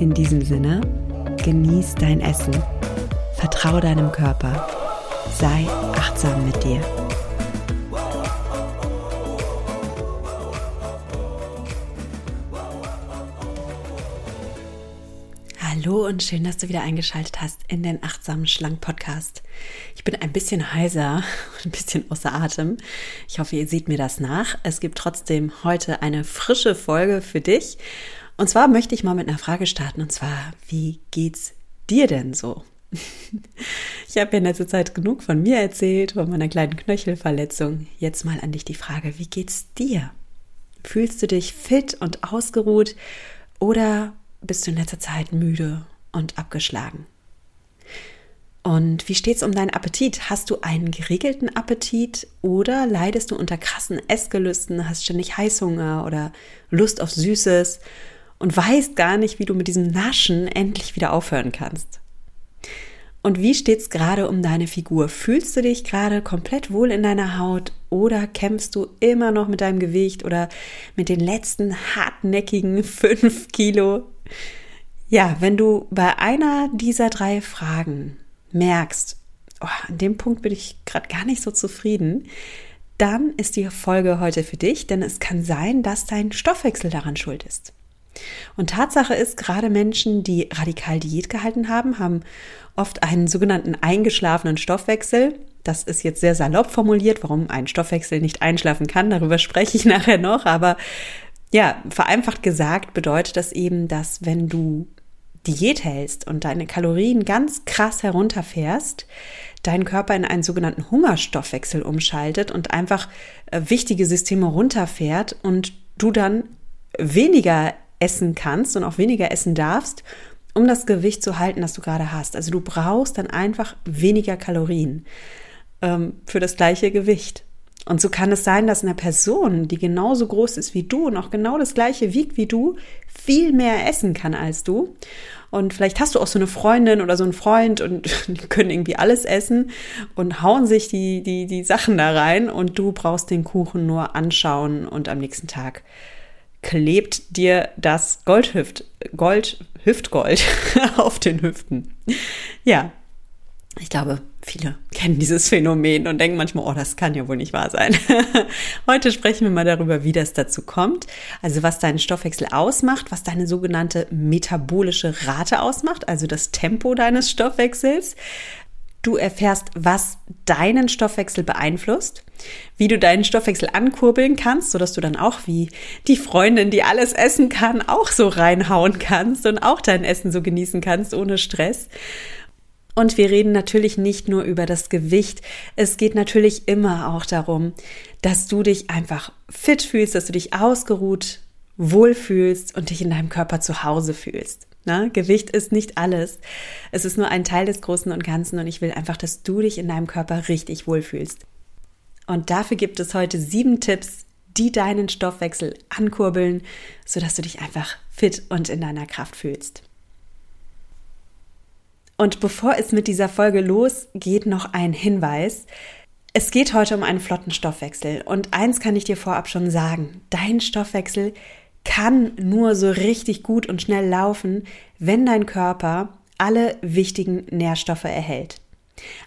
In diesem Sinne, genieß dein Essen, vertraue deinem Körper, sei achtsam mit dir. Hallo und schön, dass du wieder eingeschaltet hast in den Achtsamen Schlank Podcast. Ich bin ein bisschen heiser, ein bisschen außer Atem. Ich hoffe, ihr seht mir das nach. Es gibt trotzdem heute eine frische Folge für dich. Und zwar möchte ich mal mit einer Frage starten und zwar, wie geht's dir denn so? Ich habe in letzter Zeit genug von mir erzählt, von meiner kleinen Knöchelverletzung. Jetzt mal an dich die Frage, wie geht's dir? Fühlst du dich fit und ausgeruht oder bist du in letzter Zeit müde und abgeschlagen? Und wie steht's um deinen Appetit? Hast du einen geregelten Appetit oder leidest du unter krassen Essgelüsten, hast ständig Heißhunger oder Lust auf Süßes und weißt gar nicht, wie du mit diesem Naschen endlich wieder aufhören kannst? Und wie steht's gerade um deine Figur? Fühlst du dich gerade komplett wohl in deiner Haut oder kämpfst du immer noch mit deinem Gewicht oder mit den letzten hartnäckigen fünf Kilo? Ja, wenn du bei einer dieser drei Fragen merkst, oh, an dem Punkt bin ich gerade gar nicht so zufrieden, dann ist die Folge heute für dich, denn es kann sein, dass dein Stoffwechsel daran schuld ist. Und Tatsache ist, gerade Menschen, die radikal Diät gehalten haben, haben oft einen sogenannten eingeschlafenen Stoffwechsel. Das ist jetzt sehr salopp formuliert, warum ein Stoffwechsel nicht einschlafen kann. Darüber spreche ich nachher noch. Aber ja, vereinfacht gesagt bedeutet das eben, dass wenn du Diät hältst und deine Kalorien ganz krass herunterfährst, dein Körper in einen sogenannten Hungerstoffwechsel umschaltet und einfach äh, wichtige Systeme runterfährt und du dann weniger essen kannst und auch weniger essen darfst, um das Gewicht zu halten, das du gerade hast. Also du brauchst dann einfach weniger Kalorien ähm, für das gleiche Gewicht. Und so kann es sein, dass eine Person, die genauso groß ist wie du und auch genau das gleiche wiegt wie du, viel mehr essen kann als du. Und vielleicht hast du auch so eine Freundin oder so einen Freund und die können irgendwie alles essen und hauen sich die, die, die Sachen da rein und du brauchst den Kuchen nur anschauen und am nächsten Tag klebt dir das Goldhüft, Gold, Hüftgold auf den Hüften. Ja, ich glaube, viele kennen dieses Phänomen und denken manchmal, oh, das kann ja wohl nicht wahr sein. Heute sprechen wir mal darüber, wie das dazu kommt. Also was deinen Stoffwechsel ausmacht, was deine sogenannte metabolische Rate ausmacht, also das Tempo deines Stoffwechsels. Du erfährst, was deinen Stoffwechsel beeinflusst, wie du deinen Stoffwechsel ankurbeln kannst, sodass du dann auch wie die Freundin, die alles essen kann, auch so reinhauen kannst und auch dein Essen so genießen kannst ohne Stress. Und wir reden natürlich nicht nur über das Gewicht. Es geht natürlich immer auch darum, dass du dich einfach fit fühlst, dass du dich ausgeruht, wohlfühlst und dich in deinem Körper zu Hause fühlst. Na, Gewicht ist nicht alles. Es ist nur ein Teil des Großen und Ganzen und ich will einfach, dass du dich in deinem Körper richtig wohlfühlst. Und dafür gibt es heute sieben Tipps, die deinen Stoffwechsel ankurbeln, sodass du dich einfach fit und in deiner Kraft fühlst. Und bevor es mit dieser Folge losgeht, noch ein Hinweis. Es geht heute um einen flotten Stoffwechsel. Und eins kann ich dir vorab schon sagen. Dein Stoffwechsel kann nur so richtig gut und schnell laufen, wenn dein Körper alle wichtigen Nährstoffe erhält.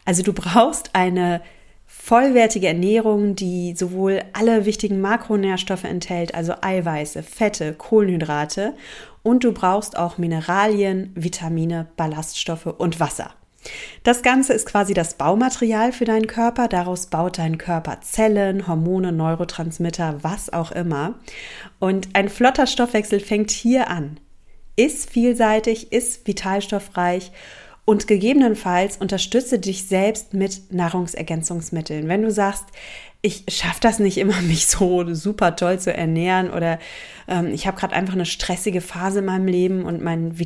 Also du brauchst eine vollwertige Ernährung, die sowohl alle wichtigen Makronährstoffe enthält, also Eiweiße, Fette, Kohlenhydrate und du brauchst auch Mineralien, Vitamine, Ballaststoffe und Wasser. Das Ganze ist quasi das Baumaterial für deinen Körper. Daraus baut dein Körper Zellen, Hormone, Neurotransmitter, was auch immer. Und ein flotter Stoffwechsel fängt hier an. Ist vielseitig, ist vitalstoffreich Und gegebenenfalls unterstütze dich selbst mit Nahrungsergänzungsmitteln. Wenn du sagst, ich schaffe das nicht immer, mich so super toll zu ernähren oder ähm, ich habe gerade einfach eine stressige Phase in meinem Leben und mein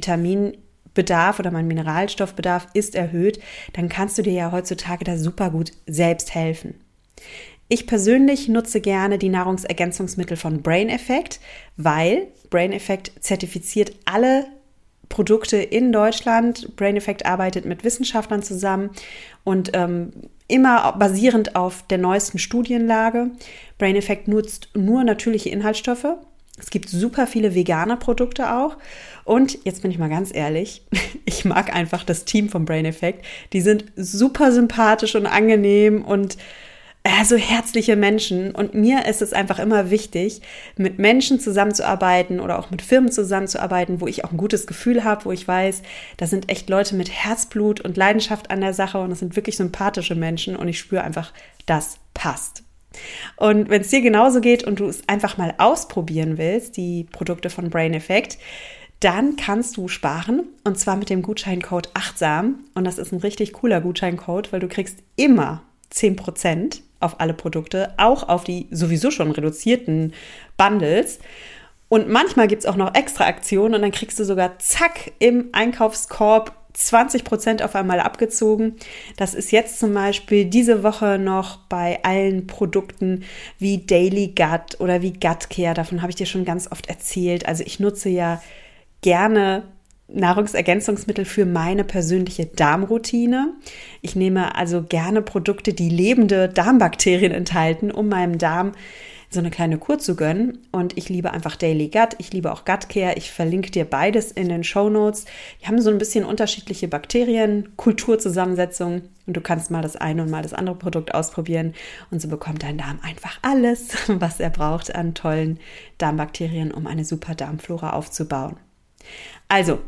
Vitaminbedarf oder mein Mineralstoffbedarf ist erhöht, dann kannst du dir ja heutzutage da super gut selbst helfen. Ich persönlich nutze gerne die Nahrungsergänzungsmittel von Brain Effect, weil Brain Effect zertifiziert alle Produkte in Deutschland. Brain Effect arbeitet mit Wissenschaftlern zusammen und ähm, immer basierend auf der neuesten Studienlage. Brain Effect nutzt nur natürliche Inhaltsstoffe. Es gibt super viele vegane Produkte auch. Und jetzt bin ich mal ganz ehrlich, ich mag einfach das Team von Brain Effect. Die sind super sympathisch und angenehm und äh, so herzliche Menschen. Und mir ist es einfach immer wichtig, mit Menschen zusammenzuarbeiten oder auch mit Firmen zusammenzuarbeiten, wo ich auch ein gutes Gefühl habe, wo ich weiß, da sind echt Leute mit Herzblut und Leidenschaft an der Sache und das sind wirklich sympathische Menschen und ich spüre einfach, das passt. Und wenn es dir genauso geht und du es einfach mal ausprobieren willst, die Produkte von Brain Effect, dann kannst du sparen und zwar mit dem Gutscheincode achtsam. Und das ist ein richtig cooler Gutscheincode, weil du kriegst immer 10% auf alle Produkte, auch auf die sowieso schon reduzierten Bundles. Und manchmal gibt es auch noch extra Aktionen und dann kriegst du sogar zack im Einkaufskorb 20% auf einmal abgezogen. Das ist jetzt zum Beispiel diese Woche noch bei allen Produkten wie Daily Gut oder wie Gut Care. Davon habe ich dir schon ganz oft erzählt. Also ich nutze ja gerne Nahrungsergänzungsmittel für meine persönliche Darmroutine. Ich nehme also gerne Produkte, die lebende Darmbakterien enthalten, um meinem Darm so eine kleine Kur zu gönnen. Und ich liebe einfach Daily Gut. Ich liebe auch Gut Care. Ich verlinke dir beides in den Show Notes. Die haben so ein bisschen unterschiedliche Bakterien, Kulturzusammensetzung. Und du kannst mal das eine und mal das andere Produkt ausprobieren. Und so bekommt dein Darm einfach alles, was er braucht an tollen Darmbakterien, um eine super Darmflora aufzubauen. Also,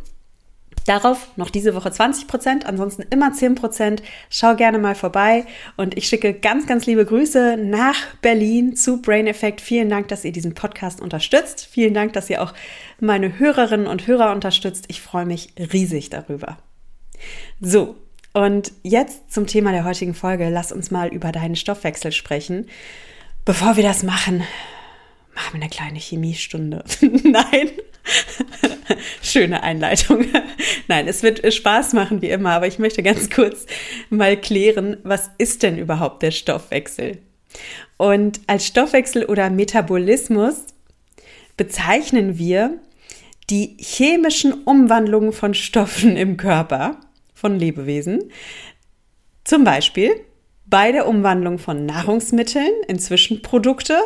Darauf noch diese Woche 20 Prozent, ansonsten immer 10 Prozent. Schau gerne mal vorbei und ich schicke ganz, ganz liebe Grüße nach Berlin zu Brain Effect. Vielen Dank, dass ihr diesen Podcast unterstützt. Vielen Dank, dass ihr auch meine Hörerinnen und Hörer unterstützt. Ich freue mich riesig darüber. So, und jetzt zum Thema der heutigen Folge. Lass uns mal über deinen Stoffwechsel sprechen. Bevor wir das machen, machen wir eine kleine Chemiestunde. Nein. Schöne Einleitung. Nein, es wird Spaß machen wie immer, aber ich möchte ganz kurz mal klären, was ist denn überhaupt der Stoffwechsel? Und als Stoffwechsel oder Metabolismus bezeichnen wir die chemischen Umwandlungen von Stoffen im Körper von Lebewesen. Zum Beispiel bei der Umwandlung von Nahrungsmitteln in Zwischenprodukte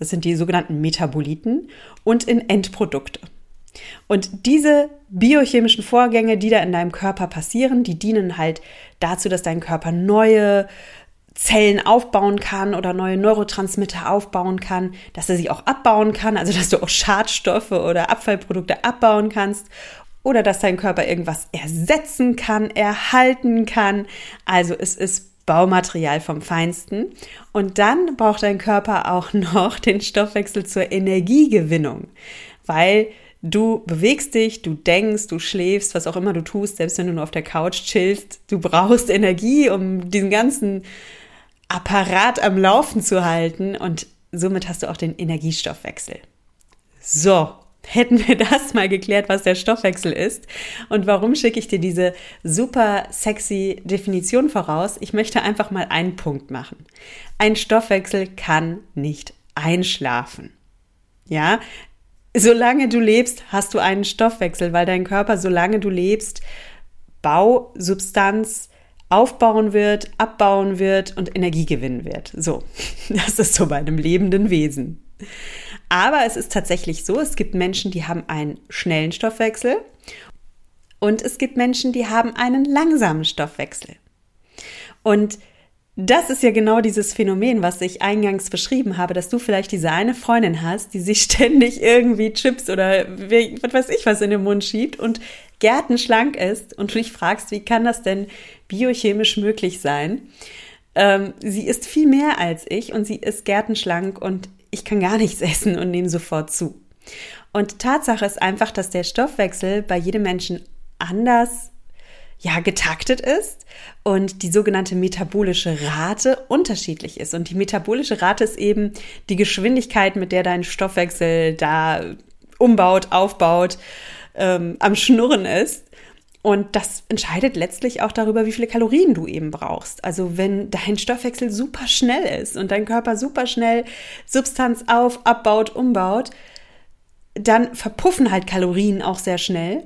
das sind die sogenannten Metaboliten und in Endprodukte. Und diese biochemischen Vorgänge, die da in deinem Körper passieren, die dienen halt dazu, dass dein Körper neue Zellen aufbauen kann oder neue Neurotransmitter aufbauen kann, dass er sie auch abbauen kann, also dass du auch Schadstoffe oder Abfallprodukte abbauen kannst oder dass dein Körper irgendwas ersetzen kann, erhalten kann. Also es ist Baumaterial vom Feinsten. Und dann braucht dein Körper auch noch den Stoffwechsel zur Energiegewinnung, weil du bewegst dich, du denkst, du schläfst, was auch immer du tust, selbst wenn du nur auf der Couch chillst, du brauchst Energie, um diesen ganzen Apparat am Laufen zu halten und somit hast du auch den Energiestoffwechsel. So, hätten wir das mal geklärt, was der Stoffwechsel ist. Und warum schicke ich dir diese super sexy Definition voraus? Ich möchte einfach mal einen Punkt machen. Ein Stoffwechsel kann nicht einschlafen. Ja, solange du lebst, hast du einen Stoffwechsel, weil dein Körper, solange du lebst, Bausubstanz aufbauen wird, abbauen wird und Energie gewinnen wird. So, das ist so bei einem lebenden Wesen. Aber es ist tatsächlich so, es gibt Menschen, die haben einen schnellen Stoffwechsel und es gibt Menschen, die haben einen langsamen Stoffwechsel. Und das ist ja genau dieses Phänomen, was ich eingangs beschrieben habe, dass du vielleicht diese eine Freundin hast, die sich ständig irgendwie Chips oder was weiß ich was in den Mund schiebt und gärtenschlank ist und du dich fragst, wie kann das denn biochemisch möglich sein? Ähm, sie ist viel mehr als ich und sie ist gärtenschlank und ich kann gar nichts essen und nehme sofort zu. Und Tatsache ist einfach, dass der Stoffwechsel bei jedem Menschen anders ja getaktet ist und die sogenannte metabolische Rate unterschiedlich ist. Und die metabolische Rate ist eben die Geschwindigkeit, mit der dein Stoffwechsel da umbaut, aufbaut, ähm, am Schnurren ist. Und das entscheidet letztlich auch darüber, wie viele Kalorien du eben brauchst. Also wenn dein Stoffwechsel super schnell ist und dein Körper super schnell Substanz auf, abbaut, umbaut, dann verpuffen halt Kalorien auch sehr schnell.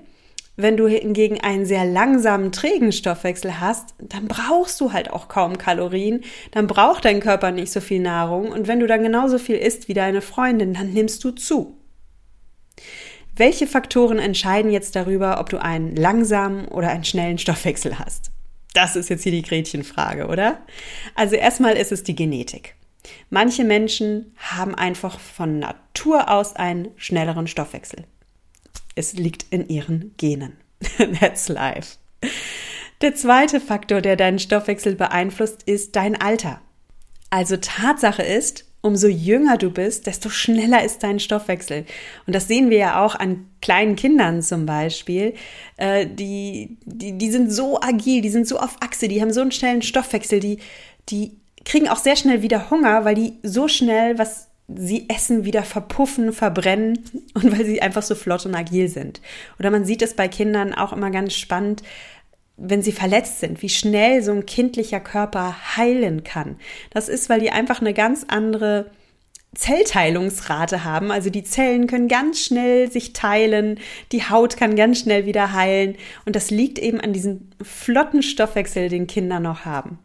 Wenn du hingegen einen sehr langsamen, trägen Stoffwechsel hast, dann brauchst du halt auch kaum Kalorien, dann braucht dein Körper nicht so viel Nahrung und wenn du dann genauso viel isst wie deine Freundin, dann nimmst du zu. Welche Faktoren entscheiden jetzt darüber, ob du einen langsamen oder einen schnellen Stoffwechsel hast? Das ist jetzt hier die Gretchenfrage, oder? Also erstmal ist es die Genetik. Manche Menschen haben einfach von Natur aus einen schnelleren Stoffwechsel. Es liegt in ihren Genen. That's life. Der zweite Faktor, der deinen Stoffwechsel beeinflusst, ist dein Alter. Also Tatsache ist, umso jünger du bist, desto schneller ist dein Stoffwechsel. Und das sehen wir ja auch an kleinen Kindern zum Beispiel. Äh, die, die, die sind so agil, die sind so auf Achse, die haben so einen schnellen Stoffwechsel, die, die kriegen auch sehr schnell wieder Hunger, weil die so schnell was sie essen, wieder verpuffen, verbrennen und weil sie einfach so flott und agil sind. Oder man sieht es bei Kindern auch immer ganz spannend, wenn sie verletzt sind, wie schnell so ein kindlicher Körper heilen kann. Das ist, weil die einfach eine ganz andere Zellteilungsrate haben. Also die Zellen können ganz schnell sich teilen, die Haut kann ganz schnell wieder heilen. Und das liegt eben an diesem flotten Stoffwechsel, den Kinder noch haben.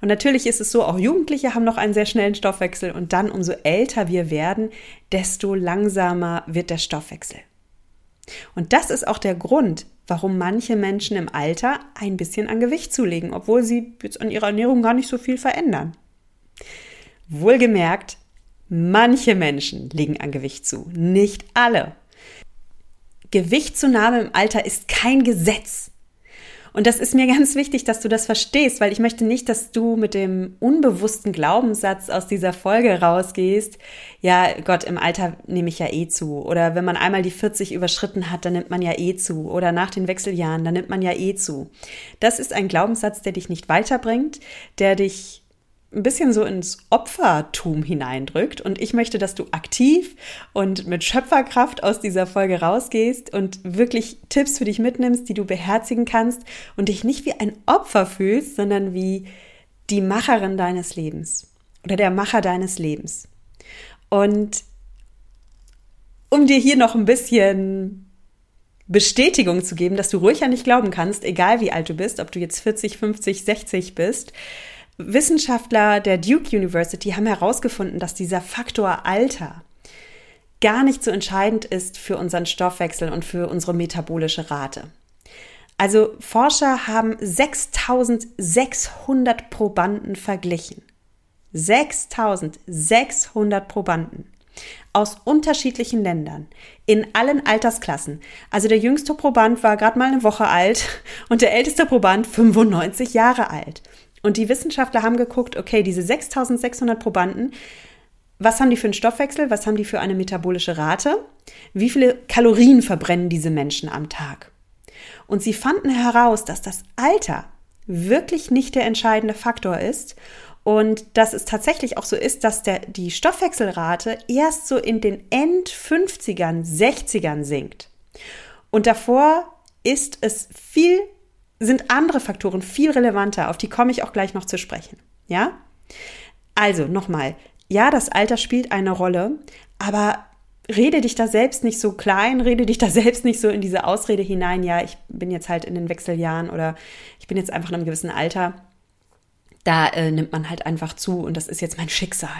Und natürlich ist es so, auch Jugendliche haben noch einen sehr schnellen Stoffwechsel und dann umso älter wir werden, desto langsamer wird der Stoffwechsel. Und das ist auch der Grund, warum manche Menschen im Alter ein bisschen an Gewicht zulegen, obwohl sie jetzt an ihrer Ernährung gar nicht so viel verändern. Wohlgemerkt, manche Menschen legen an Gewicht zu, nicht alle. Gewichtszunahme im Alter ist kein Gesetz. Und das ist mir ganz wichtig, dass du das verstehst, weil ich möchte nicht, dass du mit dem unbewussten Glaubenssatz aus dieser Folge rausgehst, ja, Gott, im Alter nehme ich ja eh zu. Oder wenn man einmal die 40 überschritten hat, dann nimmt man ja eh zu. Oder nach den Wechseljahren, dann nimmt man ja eh zu. Das ist ein Glaubenssatz, der dich nicht weiterbringt, der dich ein bisschen so ins Opfertum hineindrückt. Und ich möchte, dass du aktiv und mit Schöpferkraft aus dieser Folge rausgehst und wirklich Tipps für dich mitnimmst, die du beherzigen kannst und dich nicht wie ein Opfer fühlst, sondern wie die Macherin deines Lebens oder der Macher deines Lebens. Und um dir hier noch ein bisschen Bestätigung zu geben, dass du ruhig an dich glauben kannst, egal wie alt du bist, ob du jetzt 40, 50, 60 bist, Wissenschaftler der Duke University haben herausgefunden, dass dieser Faktor Alter gar nicht so entscheidend ist für unseren Stoffwechsel und für unsere metabolische Rate. Also Forscher haben 6600 Probanden verglichen. 6600 Probanden aus unterschiedlichen Ländern, in allen Altersklassen. Also der jüngste Proband war gerade mal eine Woche alt und der älteste Proband 95 Jahre alt. Und die Wissenschaftler haben geguckt, okay, diese 6600 Probanden, was haben die für einen Stoffwechsel, was haben die für eine metabolische Rate, wie viele Kalorien verbrennen diese Menschen am Tag. Und sie fanden heraus, dass das Alter wirklich nicht der entscheidende Faktor ist und dass es tatsächlich auch so ist, dass der, die Stoffwechselrate erst so in den End-50ern, 60ern sinkt. Und davor ist es viel sind andere Faktoren viel relevanter, auf die komme ich auch gleich noch zu sprechen. Ja? Also nochmal, ja, das Alter spielt eine Rolle, aber rede dich da selbst nicht so klein, rede dich da selbst nicht so in diese Ausrede hinein, ja, ich bin jetzt halt in den Wechseljahren oder ich bin jetzt einfach in einem gewissen Alter. Da äh, nimmt man halt einfach zu und das ist jetzt mein Schicksal.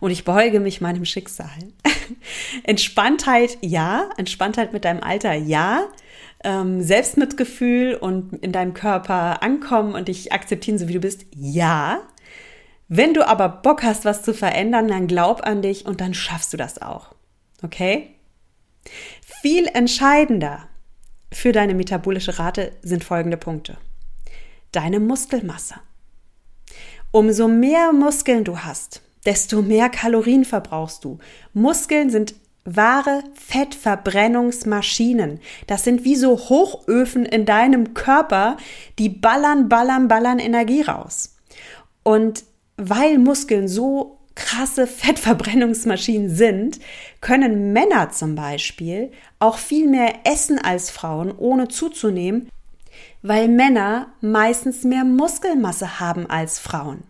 Und ich beuge mich meinem Schicksal. Entspanntheit, ja. Entspanntheit mit deinem Alter, ja ähm, Selbstmitgefühl und in deinem Körper ankommen und dich akzeptieren, so wie du bist? Ja. Wenn du aber Bock hast, was zu verändern, dann glaub an dich und dann schaffst du das auch. Okay? Viel entscheidender für deine metabolische Rate sind folgende Punkte. Deine Muskelmasse. Umso mehr Muskeln du hast, desto mehr Kalorien verbrauchst du. Muskeln sind wahre Fettverbrennungsmaschinen. Das sind wie so Hochöfen in deinem Körper, die ballern, ballern, ballern Energie raus. Und weil Muskeln so krasse Fettverbrennungsmaschinen sind, können Männer zum Beispiel auch viel mehr essen als Frauen, ohne zuzunehmen, weil Männer meistens mehr Muskelmasse haben als Frauen.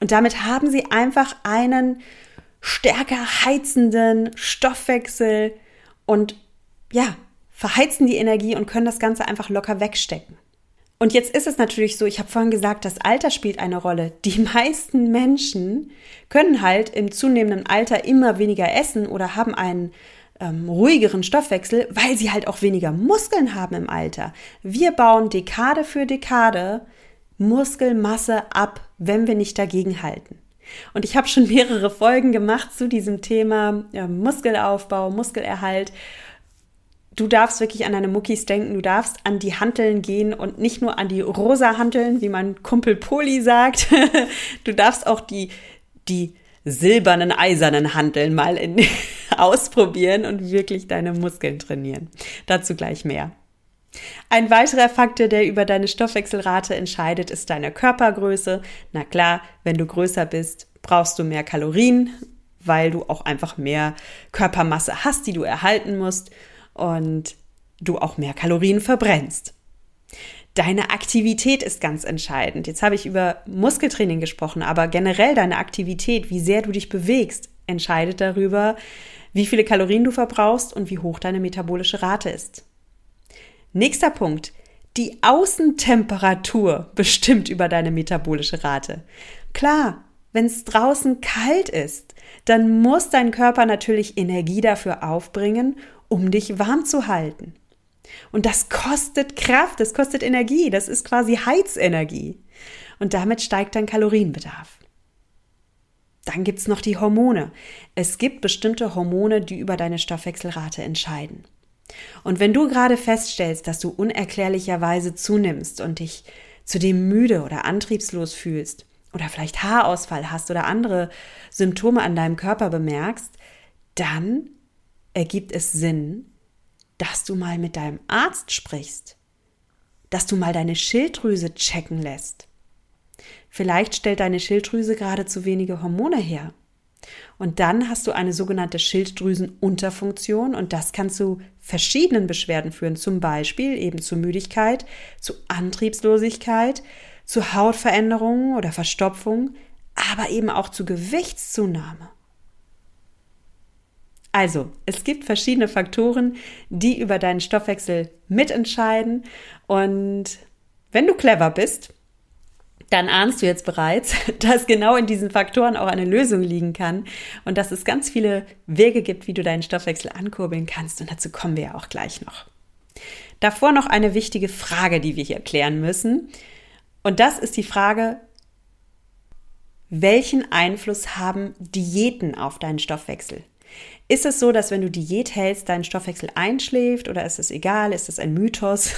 Und damit haben sie einfach einen stärker heizenden Stoffwechsel und ja, verheizen die Energie und können das Ganze einfach locker wegstecken. Und jetzt ist es natürlich so, ich habe vorhin gesagt, das Alter spielt eine Rolle. Die meisten Menschen können halt im zunehmenden Alter immer weniger essen oder haben einen ähm, ruhigeren Stoffwechsel, weil sie halt auch weniger Muskeln haben im Alter. Wir bauen Dekade für Dekade Muskelmasse ab, wenn wir nicht dagegen halten. Und ich habe schon mehrere Folgen gemacht zu diesem Thema ja, Muskelaufbau, Muskelerhalt. Du darfst wirklich an deine Muckis denken, du darfst an die Hanteln gehen und nicht nur an die rosa Hanteln, wie mein Kumpel Poli sagt. du darfst auch die, die silbernen, eisernen Hanteln mal in, ausprobieren und wirklich deine Muskeln trainieren. Dazu gleich mehr. Ein weiterer Faktor, der über deine Stoffwechselrate entscheidet, ist deine Körpergröße. Na klar, wenn du größer bist, brauchst du mehr Kalorien, weil du auch einfach mehr Körpermasse hast, die du erhalten musst und du auch mehr Kalorien verbrennst. Deine Aktivität ist ganz entscheidend. Jetzt habe ich über Muskeltraining gesprochen, aber generell deine Aktivität, wie sehr du dich bewegst, entscheidet darüber, wie viele Kalorien du verbrauchst und wie hoch deine metabolische Rate ist. Nächster Punkt. Die Außentemperatur bestimmt über deine metabolische Rate. Klar, wenn es draußen kalt ist, dann muss dein Körper natürlich Energie dafür aufbringen, um dich warm zu halten. Und das kostet Kraft, das kostet Energie, das ist quasi Heizenergie. Und damit steigt dein Kalorienbedarf. Dann gibt es noch die Hormone. Es gibt bestimmte Hormone, die über deine Stoffwechselrate entscheiden. Und wenn du gerade feststellst, dass du unerklärlicherweise zunimmst und dich zudem müde oder antriebslos fühlst oder vielleicht Haarausfall hast oder andere Symptome an deinem Körper bemerkst, dann ergibt es Sinn, dass du mal mit deinem Arzt sprichst, dass du mal deine Schilddrüse checken lässt. Vielleicht stellt deine Schilddrüse gerade zu wenige Hormone her. Und dann hast du eine sogenannte Schilddrüsenunterfunktion und das kann zu verschiedenen Beschwerden führen, zum Beispiel eben zu Müdigkeit, zu Antriebslosigkeit, zu Hautveränderungen oder Verstopfung, aber eben auch zu Gewichtszunahme. Also, es gibt verschiedene Faktoren, die über deinen Stoffwechsel mitentscheiden und wenn du clever bist, dann ahnst du jetzt bereits, dass genau in diesen Faktoren auch eine Lösung liegen kann und dass es ganz viele Wege gibt, wie du deinen Stoffwechsel ankurbeln kannst. Und dazu kommen wir ja auch gleich noch. Davor noch eine wichtige Frage, die wir hier klären müssen. Und das ist die Frage, welchen Einfluss haben Diäten auf deinen Stoffwechsel? Ist es so, dass wenn du Diät hältst, dein Stoffwechsel einschläft oder ist es egal? Ist es ein Mythos?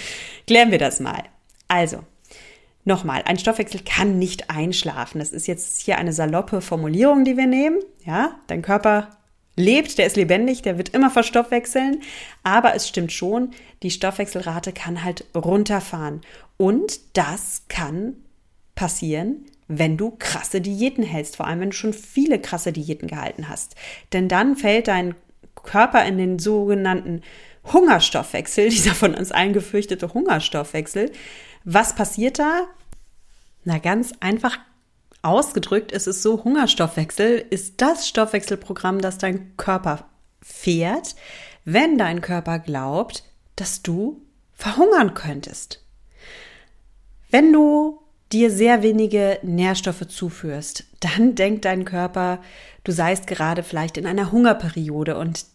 Klären wir das mal. Also, Nochmal, ein Stoffwechsel kann nicht einschlafen. Das ist jetzt hier eine saloppe Formulierung, die wir nehmen. Ja, dein Körper lebt, der ist lebendig, der wird immer verstoffwechseln. Aber es stimmt schon, die Stoffwechselrate kann halt runterfahren. Und das kann passieren, wenn du krasse Diäten hältst, vor allem wenn du schon viele krasse Diäten gehalten hast. Denn dann fällt dein Körper in den sogenannten Hungerstoffwechsel, dieser von uns allen gefürchtete Hungerstoffwechsel. Was passiert da? Na, ganz einfach ausgedrückt ist es so, Hungerstoffwechsel ist das Stoffwechselprogramm, das dein Körper fährt, wenn dein Körper glaubt, dass du verhungern könntest. Wenn du dir sehr wenige Nährstoffe zuführst, dann denkt dein Körper, du seist gerade vielleicht in einer Hungerperiode und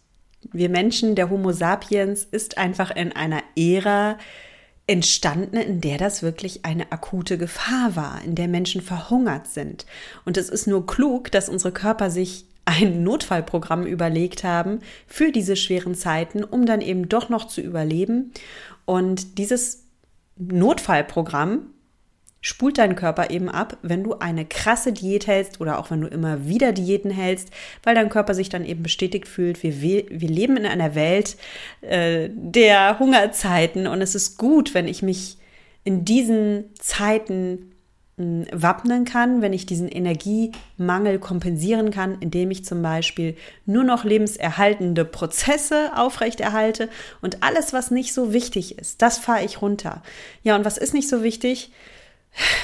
wir Menschen, der Homo sapiens, ist einfach in einer Ära, entstanden, in der das wirklich eine akute Gefahr war, in der Menschen verhungert sind. Und es ist nur klug, dass unsere Körper sich ein Notfallprogramm überlegt haben für diese schweren Zeiten, um dann eben doch noch zu überleben. Und dieses Notfallprogramm spult dein Körper eben ab, wenn du eine krasse Diät hältst oder auch wenn du immer wieder Diäten hältst, weil dein Körper sich dann eben bestätigt fühlt. Wir, wir leben in einer Welt äh, der Hungerzeiten und es ist gut, wenn ich mich in diesen Zeiten wappnen kann, wenn ich diesen Energiemangel kompensieren kann, indem ich zum Beispiel nur noch lebenserhaltende Prozesse aufrechterhalte und alles, was nicht so wichtig ist, das fahre ich runter. Ja, und was ist nicht so wichtig?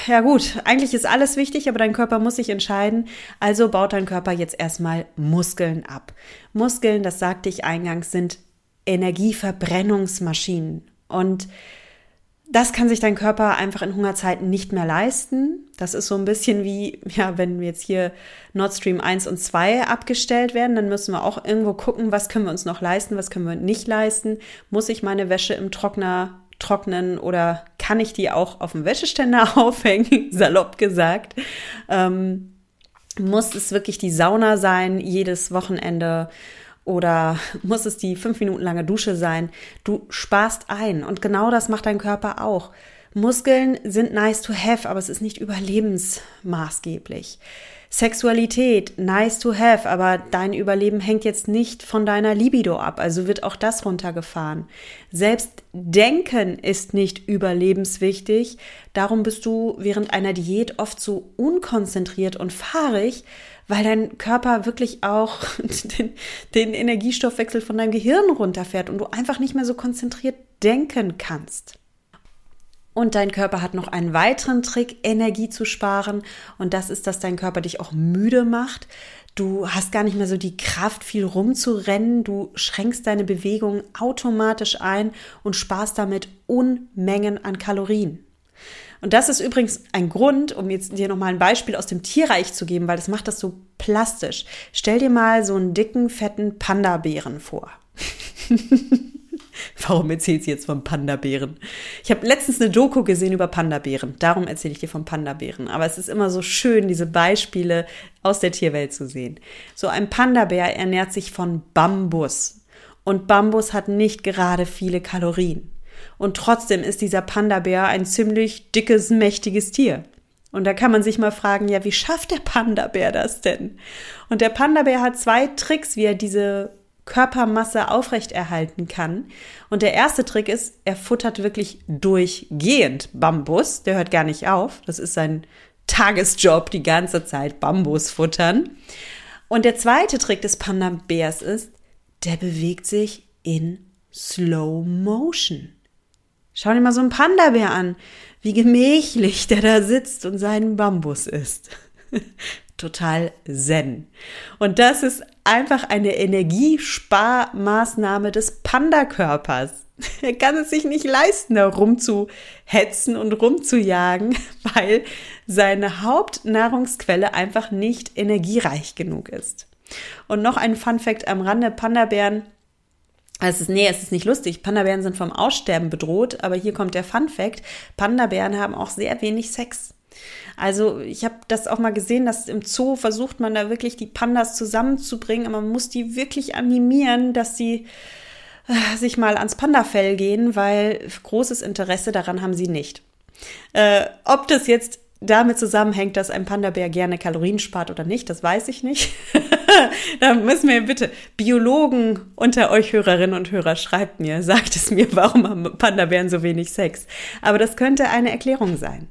Ja gut, eigentlich ist alles wichtig, aber dein Körper muss sich entscheiden. Also baut dein Körper jetzt erstmal Muskeln ab. Muskeln, das sagte ich eingangs, sind Energieverbrennungsmaschinen. Und das kann sich dein Körper einfach in Hungerzeiten nicht mehr leisten. Das ist so ein bisschen wie, ja, wenn jetzt hier Nord Stream 1 und 2 abgestellt werden, dann müssen wir auch irgendwo gucken, was können wir uns noch leisten, was können wir nicht leisten. Muss ich meine Wäsche im Trockner trocknen oder kann ich die auch auf dem Wäscheständer aufhängen, salopp gesagt. Ähm, muss es wirklich die Sauna sein, jedes Wochenende? oder muss es die fünf Minuten lange Dusche sein? Du sparst ein und genau das macht dein Körper auch. Muskeln sind nice to have, aber es ist nicht überlebensmaßgeblich. Sexualität, nice to have, aber dein Überleben hängt jetzt nicht von deiner Libido ab, also wird auch das runtergefahren. Selbst Denken ist nicht überlebenswichtig, darum bist du während einer Diät oft so unkonzentriert und fahrig, weil dein Körper wirklich auch den, den Energiestoffwechsel von deinem Gehirn runterfährt und du einfach nicht mehr so konzentriert denken kannst. Und dein Körper hat noch einen weiteren Trick, Energie zu sparen. Und das ist, dass dein Körper dich auch müde macht. Du hast gar nicht mehr so die Kraft, viel rumzurennen. Du schränkst deine Bewegungen automatisch ein und sparst damit Unmengen an Kalorien. Und das ist übrigens ein Grund, um jetzt dir nochmal ein Beispiel aus dem Tierreich zu geben, weil das macht das so plastisch. Stell dir mal so einen dicken, fetten Panda-Bären vor. Warum erzählst du jetzt von Panda-Bären? Ich habe letztens eine Doku gesehen über Panda-Bären. Darum erzähle ich dir von Panda-Bären. Aber es ist immer so schön, diese Beispiele aus der Tierwelt zu sehen. So ein Panda-Bär ernährt sich von Bambus. Und Bambus hat nicht gerade viele Kalorien. Und trotzdem ist dieser Panda-Bär ein ziemlich dickes, mächtiges Tier. Und da kann man sich mal fragen, ja, wie schafft der Panda-Bär das denn? Und der Panda-Bär hat zwei Tricks, wie er diese Körpermasse aufrechterhalten kann. Und der erste Trick ist, er futtert wirklich durchgehend Bambus. Der hört gar nicht auf. Das ist sein Tagesjob, die ganze Zeit Bambus futtern. Und der zweite Trick des Panda-Bärs ist, der bewegt sich in Slow Motion. Schau dir mal so einen Panda-Bär an, wie gemächlich der da sitzt und seinen Bambus isst. Total zen. Und das ist einfach eine Energiesparmaßnahme des Panda-Körpers. Er kann es sich nicht leisten, da rumzuhetzen und rumzujagen, weil seine Hauptnahrungsquelle einfach nicht energiereich genug ist. Und noch ein Fun Fact am Rande: Panda-Bären es ist, nee, es ist nicht lustig. Panda-Bären sind vom Aussterben bedroht, aber hier kommt der Fun Fact. Panda-Bären haben auch sehr wenig Sex. Also ich habe das auch mal gesehen, dass im Zoo versucht man da wirklich die Pandas zusammenzubringen, aber man muss die wirklich animieren, dass sie äh, sich mal ans Pandafell gehen, weil großes Interesse daran haben sie nicht. Äh, ob das jetzt damit zusammenhängt, dass ein Panda-Bär gerne Kalorien spart oder nicht, das weiß ich nicht. da müssen wir bitte, Biologen unter euch Hörerinnen und Hörer, schreibt mir, sagt es mir, warum haben Panda-Bären so wenig Sex. Aber das könnte eine Erklärung sein.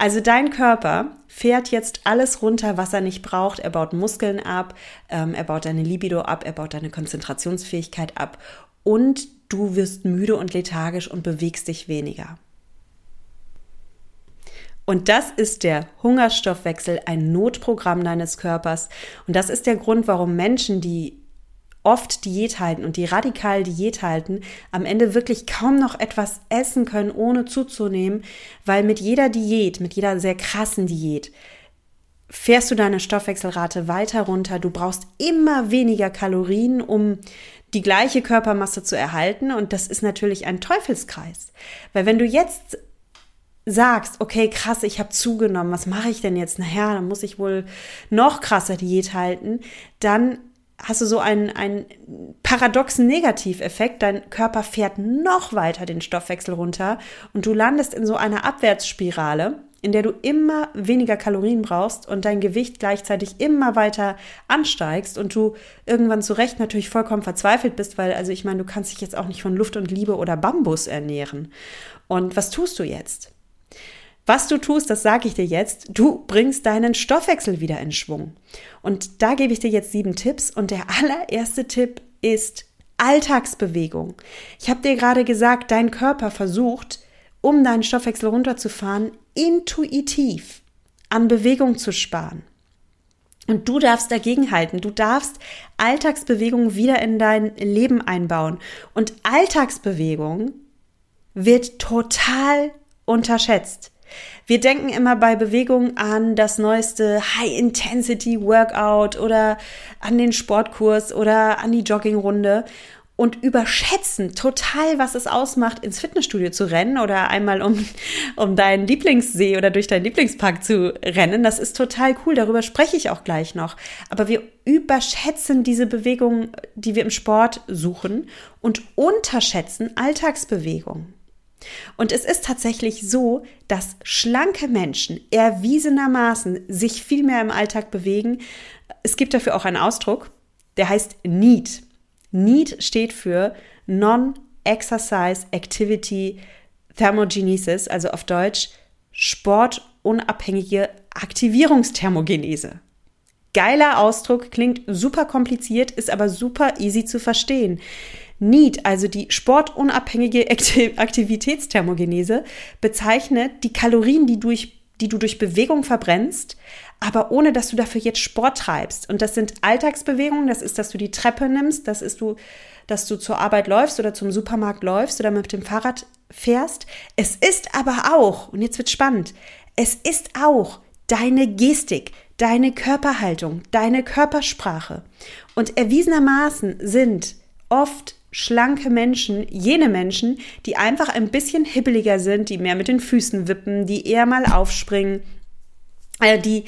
Also dein Körper fährt jetzt alles runter, was er nicht braucht. Er baut Muskeln ab, ähm, er baut deine Libido ab, er baut deine Konzentrationsfähigkeit ab und du wirst müde und lethargisch und bewegst dich weniger. Und das ist der Hungerstoffwechsel, ein Notprogramm deines Körpers. Und das ist der Grund, warum Menschen, die oft Diät halten und die radikal Diät halten, am Ende wirklich kaum noch etwas essen können, ohne zuzunehmen, weil mit jeder Diät, mit jeder sehr krassen Diät, fährst du deine Stoffwechselrate weiter runter. Du brauchst immer weniger Kalorien, um die gleiche Körpermasse zu erhalten. Und das ist natürlich ein Teufelskreis. Weil wenn du jetzt sagst, okay, krass, ich habe zugenommen, was mache ich denn jetzt? Naja, dann muss ich wohl noch krasser Diät halten, dann hast du so einen, einen paradoxen Negativeffekt. Dein Körper fährt noch weiter den Stoffwechsel runter und du landest in so einer Abwärtsspirale. in der du immer weniger Kalorien brauchst und dein Gewicht gleichzeitig immer weiter ansteigst und du irgendwann zu Recht natürlich vollkommen verzweifelt bist, weil, also ich meine, du kannst dich jetzt auch nicht von Luft und Liebe oder Bambus ernähren. Und was tust du jetzt? Was du tust, das sage ich dir jetzt, du bringst deinen Stoffwechsel wieder in Schwung. Und da gebe ich dir jetzt sieben Tipps. Und der allererste Tipp ist Alltagsbewegung. Ich habe dir gerade gesagt, dein Körper versucht, um deinen Stoffwechsel runterzufahren, intuitiv an Bewegung zu sparen. Und du darfst dagegenhalten. Du darfst Alltagsbewegung wieder in dein Leben einbauen. Und Alltagsbewegung wird total unterschätzt. Wir denken immer bei Bewegung an das neueste High-Intensity-Workout oder an den Sportkurs oder an die Joggingrunde und überschätzen total, was es ausmacht, ins Fitnessstudio zu rennen oder einmal um, um deinen Lieblingssee oder durch deinen Lieblingspark zu rennen. Das ist total cool. Darüber spreche ich auch gleich noch. Aber wir überschätzen diese Bewegung, die wir im Sport suchen und unterschätzen Alltagsbewegung. Und es ist tatsächlich so, dass schlanke Menschen erwiesenermaßen sich viel mehr im Alltag bewegen. Es gibt dafür auch einen Ausdruck, der heißt NEAT. NEAT steht für Non-Exercise Activity Thermogenesis, also auf Deutsch sportunabhängige Aktivierungsthermogenese. Geiler Ausdruck, klingt super kompliziert, ist aber super easy zu verstehen. NEAT, also die sportunabhängige Aktivitätsthermogenese, bezeichnet die Kalorien, die, durch, die du durch Bewegung verbrennst, aber ohne dass du dafür jetzt Sport treibst. Und das sind Alltagsbewegungen, das ist, dass du die Treppe nimmst, das ist du, dass du zur Arbeit läufst oder zum Supermarkt läufst oder mit dem Fahrrad fährst. Es ist aber auch, und jetzt wird spannend, es ist auch deine Gestik, deine Körperhaltung, deine Körpersprache. Und erwiesenermaßen sind oft schlanke Menschen, jene Menschen, die einfach ein bisschen hibbeliger sind, die mehr mit den Füßen wippen, die eher mal aufspringen, äh, die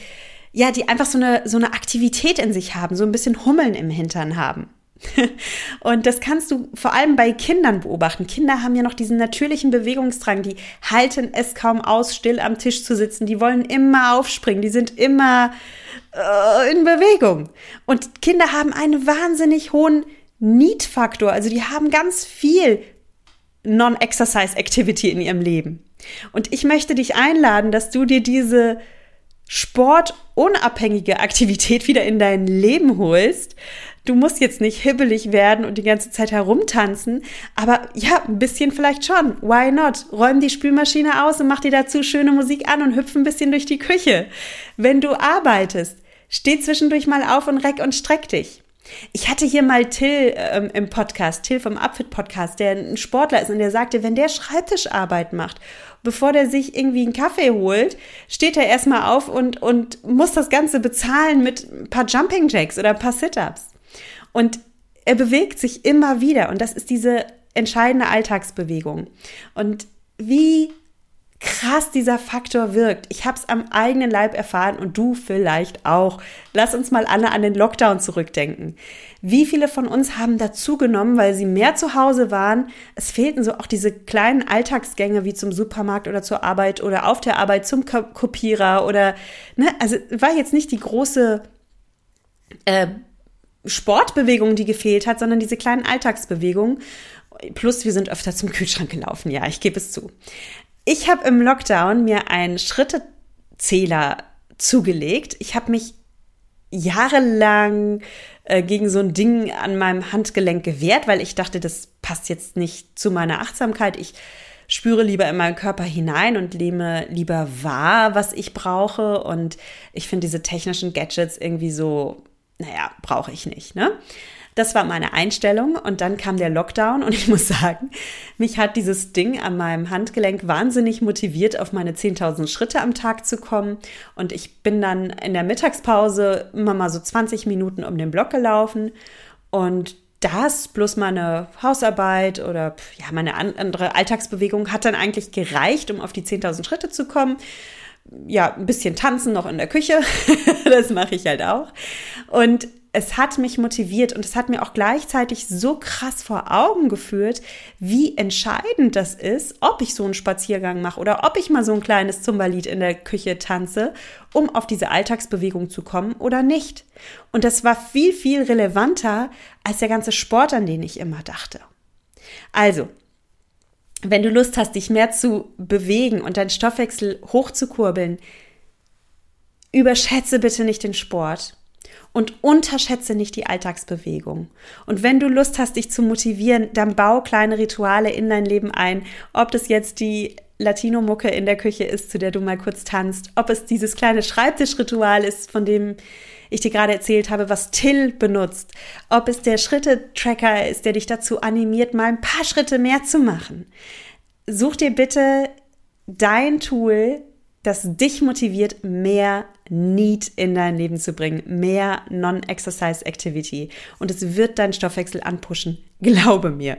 ja, die einfach so eine so eine Aktivität in sich haben, so ein bisschen Hummeln im Hintern haben. Und das kannst du vor allem bei Kindern beobachten. Kinder haben ja noch diesen natürlichen Bewegungsdrang, die halten es kaum aus, still am Tisch zu sitzen, die wollen immer aufspringen, die sind immer äh, in Bewegung. Und Kinder haben einen wahnsinnig hohen Need-Faktor, also die haben ganz viel Non-Exercise Activity in ihrem Leben. Und ich möchte dich einladen, dass du dir diese sportunabhängige Aktivität wieder in dein Leben holst. Du musst jetzt nicht hibbelig werden und die ganze Zeit herumtanzen, aber ja, ein bisschen vielleicht schon. Why not? Räum die Spülmaschine aus und mach dir dazu schöne Musik an und hüpf ein bisschen durch die Küche. Wenn du arbeitest, steh zwischendurch mal auf und reck und streck dich. Ich hatte hier mal Till ähm, im Podcast, Till vom Upfit Podcast, der ein Sportler ist und der sagte, wenn der Schreibtischarbeit macht bevor der sich irgendwie einen Kaffee holt, steht er erstmal auf und, und muss das Ganze bezahlen mit ein paar Jumping Jacks oder ein paar Sit-Ups. Und er bewegt sich immer wieder und das ist diese entscheidende Alltagsbewegung. Und wie krass dieser Faktor wirkt. Ich habe es am eigenen Leib erfahren und du vielleicht auch. Lass uns mal alle an den Lockdown zurückdenken. Wie viele von uns haben dazugenommen, weil sie mehr zu Hause waren? Es fehlten so auch diese kleinen Alltagsgänge wie zum Supermarkt oder zur Arbeit oder auf der Arbeit zum Kopierer oder, ne, also war jetzt nicht die große äh, Sportbewegung, die gefehlt hat, sondern diese kleinen Alltagsbewegungen. Plus, wir sind öfter zum Kühlschrank gelaufen. Ja, ich gebe es zu. Ich habe im Lockdown mir einen Schrittezähler zugelegt. Ich habe mich jahrelang äh, gegen so ein Ding an meinem Handgelenk gewehrt, weil ich dachte, das passt jetzt nicht zu meiner Achtsamkeit. Ich spüre lieber in meinen Körper hinein und nehme lieber wahr, was ich brauche. Und ich finde diese technischen Gadgets irgendwie so, naja, brauche ich nicht. Ne? Das war meine Einstellung und dann kam der Lockdown und ich muss sagen, mich hat dieses Ding an meinem Handgelenk wahnsinnig motiviert, auf meine 10.000 Schritte am Tag zu kommen und ich bin dann in der Mittagspause immer mal so 20 Minuten um den Block gelaufen und das plus meine Hausarbeit oder ja, meine andere Alltagsbewegung hat dann eigentlich gereicht, um auf die 10.000 Schritte zu kommen. Ja, ein bisschen tanzen noch in der Küche, das mache ich halt auch. Und es hat mich motiviert und es hat mir auch gleichzeitig so krass vor Augen geführt, wie entscheidend das ist, ob ich so einen Spaziergang mache oder ob ich mal so ein kleines Zumba-Lied in der Küche tanze, um auf diese Alltagsbewegung zu kommen oder nicht. Und das war viel, viel relevanter als der ganze Sport, an den ich immer dachte. Also, wenn du Lust hast, dich mehr zu bewegen und deinen Stoffwechsel hochzukurbeln, überschätze bitte nicht den Sport und unterschätze nicht die Alltagsbewegung. Und wenn du Lust hast, dich zu motivieren, dann bau kleine Rituale in dein Leben ein. Ob das jetzt die Latino-Mucke in der Küche ist, zu der du mal kurz tanzt, ob es dieses kleine Schreibtischritual ist, von dem ich dir gerade erzählt habe, was Till benutzt, ob es der Schritte-Tracker ist, der dich dazu animiert, mal ein paar Schritte mehr zu machen. Such dir bitte dein Tool, das dich motiviert, mehr Need in dein Leben zu bringen, mehr Non-Exercise Activity. Und es wird deinen Stoffwechsel anpushen. Glaube mir.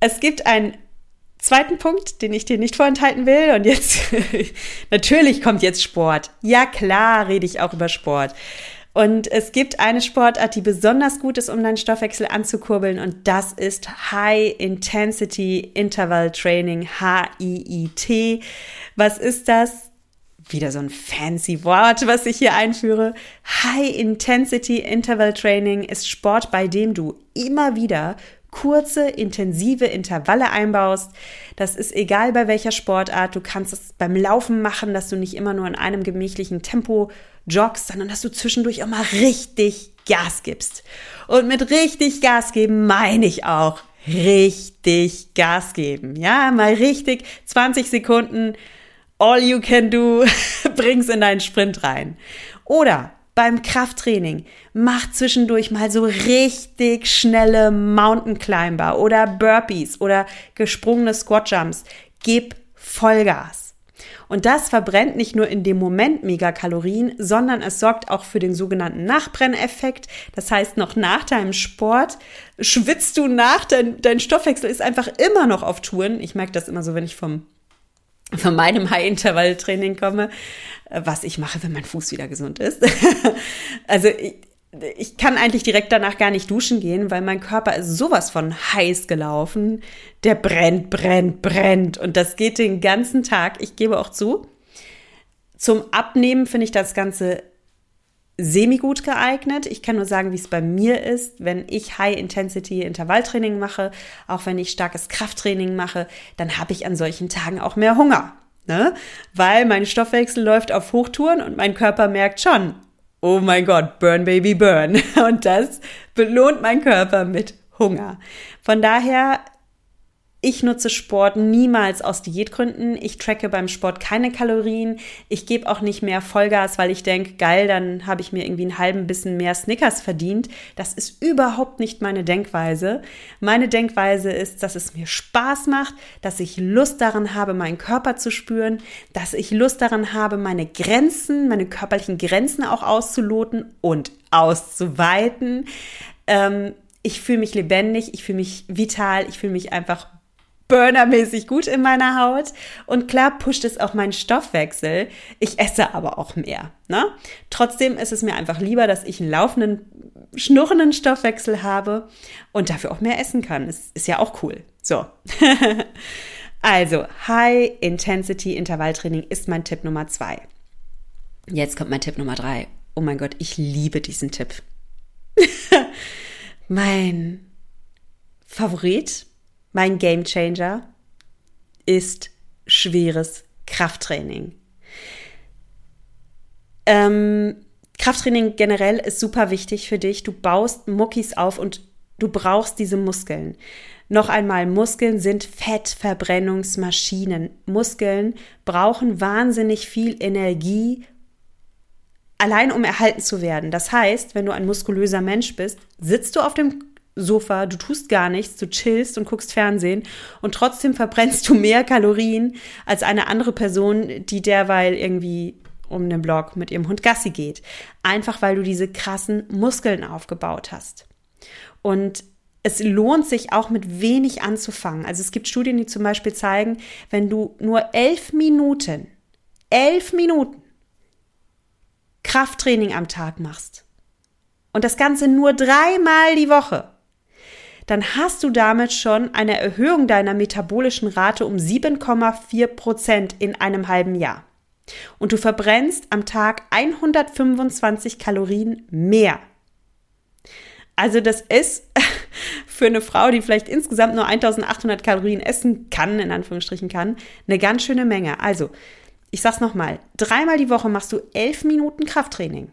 Es gibt einen zweiten Punkt, den ich dir nicht vorenthalten will. Und jetzt, natürlich kommt jetzt Sport. Ja, klar rede ich auch über Sport. Und es gibt eine Sportart, die besonders gut ist, um deinen Stoffwechsel anzukurbeln, und das ist High Intensity Interval Training, HIIT. Was ist das? Wieder so ein fancy Wort, was ich hier einführe. High Intensity Interval Training ist Sport, bei dem du immer wieder kurze, intensive Intervalle einbaust. Das ist egal bei welcher Sportart. Du kannst es beim Laufen machen, dass du nicht immer nur in einem gemächlichen Tempo joggst, sondern dass du zwischendurch auch mal richtig Gas gibst. Und mit richtig Gas geben meine ich auch richtig Gas geben. Ja, mal richtig 20 Sekunden all you can do, bring's in deinen Sprint rein. Oder beim Krafttraining mach zwischendurch mal so richtig schnelle Mountain Climber oder Burpees oder gesprungene Squat Jumps. Gib Vollgas. Und das verbrennt nicht nur in dem Moment Megakalorien, sondern es sorgt auch für den sogenannten Nachbrenneffekt. Das heißt, noch nach deinem Sport schwitzt du nach, dein, dein Stoffwechsel ist einfach immer noch auf Touren. Ich merke das immer so, wenn ich vom von meinem High-Intervall-Training komme, was ich mache, wenn mein Fuß wieder gesund ist. also ich, kann eigentlich direkt danach gar nicht duschen gehen, weil mein Körper ist sowas von heiß gelaufen. Der brennt, brennt, brennt. Und das geht den ganzen Tag. Ich gebe auch zu. Zum Abnehmen finde ich das Ganze semi-gut geeignet. Ich kann nur sagen, wie es bei mir ist, wenn ich High-Intensity-Intervalltraining mache, auch wenn ich starkes Krafttraining mache, dann habe ich an solchen Tagen auch mehr Hunger. Ne? Weil mein Stoffwechsel läuft auf Hochtouren und mein Körper merkt schon, oh mein Gott, burn baby burn. Und das belohnt mein Körper mit Hunger. Von daher ich nutze Sport niemals aus Diätgründen. Ich tracke beim Sport keine Kalorien. Ich gebe auch nicht mehr Vollgas, weil ich denke, geil, dann habe ich mir irgendwie einen halben Bissen mehr Snickers verdient. Das ist überhaupt nicht meine Denkweise. Meine Denkweise ist, dass es mir Spaß macht, dass ich Lust daran habe, meinen Körper zu spüren, dass ich Lust daran habe, meine Grenzen, meine körperlichen Grenzen auch auszuloten und auszuweiten. Ähm, ich fühle mich lebendig, ich fühle mich vital, ich fühle mich einfach burnermäßig gut in meiner Haut. Und klar pusht es auch meinen Stoffwechsel. Ich esse aber auch mehr. Ne? Trotzdem ist es mir einfach lieber, dass ich einen laufenden, schnurrenden Stoffwechsel habe und dafür auch mehr essen kann. Das ist ja auch cool. So. also, High Intensity Intervalltraining ist mein Tipp Nummer zwei. Jetzt kommt mein Tipp Nummer drei. Oh mein Gott, ich liebe diesen Tipp. mein Favorit mein Game Changer ist schweres Krafttraining. Ähm, Krafttraining generell ist super wichtig für dich. Du baust Muckis auf und du brauchst diese Muskeln. Noch einmal, Muskeln sind Fettverbrennungsmaschinen. Muskeln brauchen wahnsinnig viel Energie, allein um erhalten zu werden. Das heißt, wenn du ein muskulöser Mensch bist, sitzt du auf dem Sofa, du tust gar nichts, du chillst und guckst Fernsehen und trotzdem verbrennst du mehr Kalorien als eine andere Person, die derweil irgendwie um den Block mit ihrem Hund Gassi geht. Einfach weil du diese krassen Muskeln aufgebaut hast. Und es lohnt sich auch mit wenig anzufangen. Also es gibt Studien, die zum Beispiel zeigen, wenn du nur elf Minuten, elf Minuten Krafttraining am Tag machst, und das Ganze nur dreimal die Woche, dann hast du damit schon eine Erhöhung deiner metabolischen Rate um 7,4 Prozent in einem halben Jahr. Und du verbrennst am Tag 125 Kalorien mehr. Also das ist für eine Frau, die vielleicht insgesamt nur 1800 Kalorien essen kann, in Anführungsstrichen kann, eine ganz schöne Menge. Also, ich sag's nochmal, dreimal die Woche machst du elf Minuten Krafttraining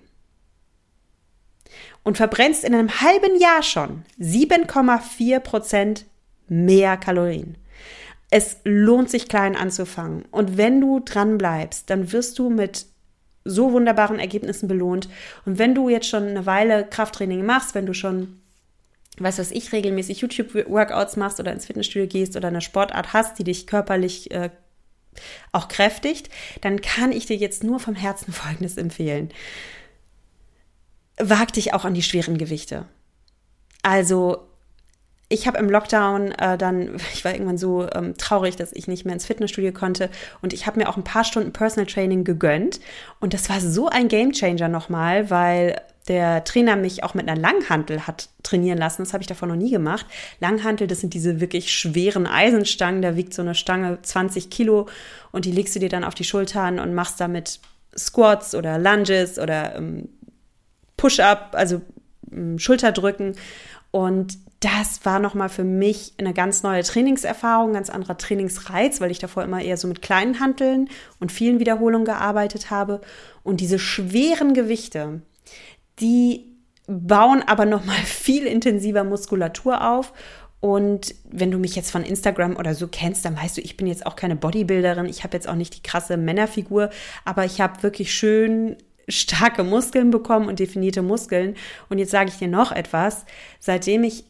und verbrennst in einem halben Jahr schon 7,4 Prozent mehr Kalorien. Es lohnt sich klein anzufangen. Und wenn du dran bleibst, dann wirst du mit so wunderbaren Ergebnissen belohnt. Und wenn du jetzt schon eine Weile Krafttraining machst, wenn du schon, weißt was ich, regelmäßig YouTube-Workouts machst oder ins Fitnessstudio gehst oder eine Sportart hast, die dich körperlich äh, auch kräftigt, dann kann ich dir jetzt nur vom Herzen Folgendes empfehlen. Wag dich auch an die schweren Gewichte. Also ich habe im Lockdown äh, dann, ich war irgendwann so ähm, traurig, dass ich nicht mehr ins Fitnessstudio konnte und ich habe mir auch ein paar Stunden Personal Training gegönnt und das war so ein Gamechanger nochmal, weil der Trainer mich auch mit einer Langhantel hat trainieren lassen. Das habe ich davor noch nie gemacht. Langhantel, das sind diese wirklich schweren Eisenstangen. Da wiegt so eine Stange 20 Kilo und die legst du dir dann auf die Schultern und machst damit Squats oder Lunges oder ähm, Push-up, also ähm, Schulterdrücken. Und das war nochmal für mich eine ganz neue Trainingserfahrung, ganz anderer Trainingsreiz, weil ich davor immer eher so mit kleinen Hanteln und vielen Wiederholungen gearbeitet habe. Und diese schweren Gewichte, die bauen aber nochmal viel intensiver Muskulatur auf. Und wenn du mich jetzt von Instagram oder so kennst, dann weißt du, ich bin jetzt auch keine Bodybuilderin. Ich habe jetzt auch nicht die krasse Männerfigur, aber ich habe wirklich schön starke Muskeln bekommen und definierte Muskeln. Und jetzt sage ich dir noch etwas. Seitdem ich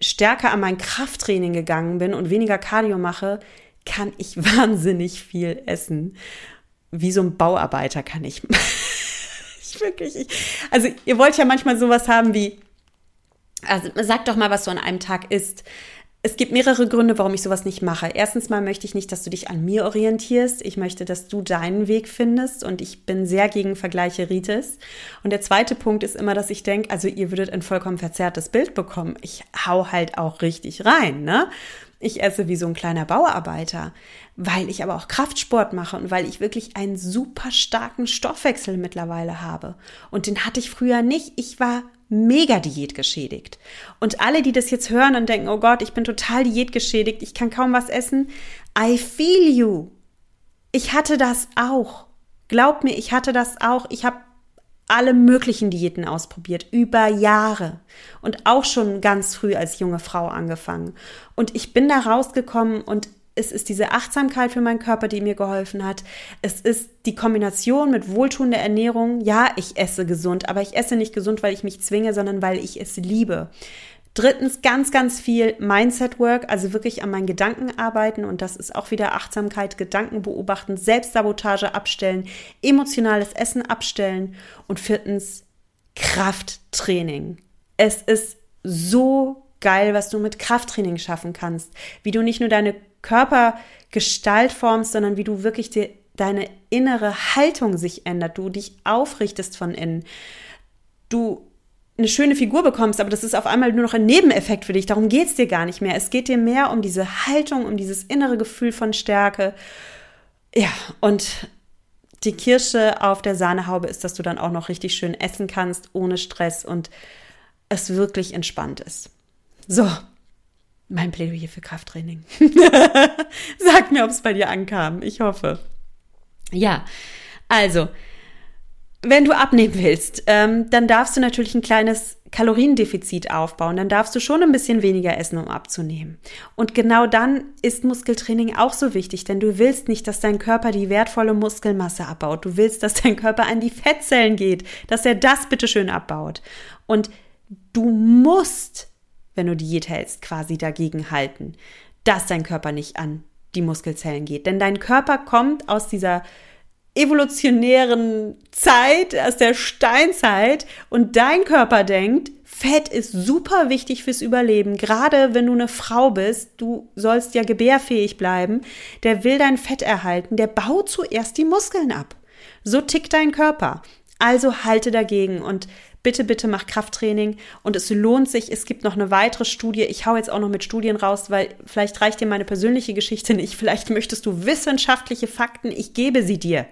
stärker an mein Krafttraining gegangen bin und weniger Cardio mache, kann ich wahnsinnig viel essen. Wie so ein Bauarbeiter kann ich. ich wirklich. Ich, also ihr wollt ja manchmal sowas haben wie, also sag doch mal, was du an einem Tag isst. Es gibt mehrere Gründe, warum ich sowas nicht mache. Erstens mal möchte ich nicht, dass du dich an mir orientierst. Ich möchte, dass du deinen Weg findest und ich bin sehr gegen Vergleiche Rites. Und der zweite Punkt ist immer, dass ich denke, also ihr würdet ein vollkommen verzerrtes Bild bekommen. Ich hau halt auch richtig rein, ne? Ich esse wie so ein kleiner Bauarbeiter, weil ich aber auch Kraftsport mache und weil ich wirklich einen super starken Stoffwechsel mittlerweile habe. Und den hatte ich früher nicht. Ich war mega diätgeschädigt. Und alle, die das jetzt hören und denken, oh Gott, ich bin total diätgeschädigt, ich kann kaum was essen, I feel you. Ich hatte das auch. Glaub mir, ich hatte das auch. Ich habe alle möglichen Diäten ausprobiert, über Jahre und auch schon ganz früh als junge Frau angefangen. Und ich bin da rausgekommen und es ist diese Achtsamkeit für meinen Körper, die mir geholfen hat. Es ist die Kombination mit wohltuender Ernährung. Ja, ich esse gesund, aber ich esse nicht gesund, weil ich mich zwinge, sondern weil ich es liebe. Drittens ganz, ganz viel Mindset Work, also wirklich an meinen Gedanken arbeiten und das ist auch wieder Achtsamkeit, Gedanken beobachten, Selbstsabotage abstellen, emotionales Essen abstellen und viertens Krafttraining. Es ist so geil, was du mit Krafttraining schaffen kannst, wie du nicht nur deine Körpergestalt formst, sondern wie du wirklich die, deine innere Haltung sich ändert, du dich aufrichtest von innen, du eine schöne Figur bekommst, aber das ist auf einmal nur noch ein Nebeneffekt für dich. Darum geht es dir gar nicht mehr. Es geht dir mehr um diese Haltung, um dieses innere Gefühl von Stärke. Ja, und die Kirsche auf der Sahnehaube ist, dass du dann auch noch richtig schön essen kannst, ohne Stress und es wirklich entspannt ist. So, mein Plädoyer für Krafttraining. Sag mir, ob es bei dir ankam. Ich hoffe. Ja, also, wenn du abnehmen willst, ähm, dann darfst du natürlich ein kleines Kaloriendefizit aufbauen. Dann darfst du schon ein bisschen weniger essen, um abzunehmen. Und genau dann ist Muskeltraining auch so wichtig, denn du willst nicht, dass dein Körper die wertvolle Muskelmasse abbaut. Du willst, dass dein Körper an die Fettzellen geht, dass er das bitteschön abbaut. Und du musst wenn du Diät hältst, quasi dagegen halten, dass dein Körper nicht an die Muskelzellen geht. Denn dein Körper kommt aus dieser evolutionären Zeit, aus der Steinzeit und dein Körper denkt, Fett ist super wichtig fürs Überleben, gerade wenn du eine Frau bist, du sollst ja gebärfähig bleiben, der will dein Fett erhalten, der baut zuerst die Muskeln ab. So tickt dein Körper. Also halte dagegen und bitte, bitte mach Krafttraining und es lohnt sich. Es gibt noch eine weitere Studie. Ich hau jetzt auch noch mit Studien raus, weil vielleicht reicht dir meine persönliche Geschichte nicht. Vielleicht möchtest du wissenschaftliche Fakten. Ich gebe sie dir.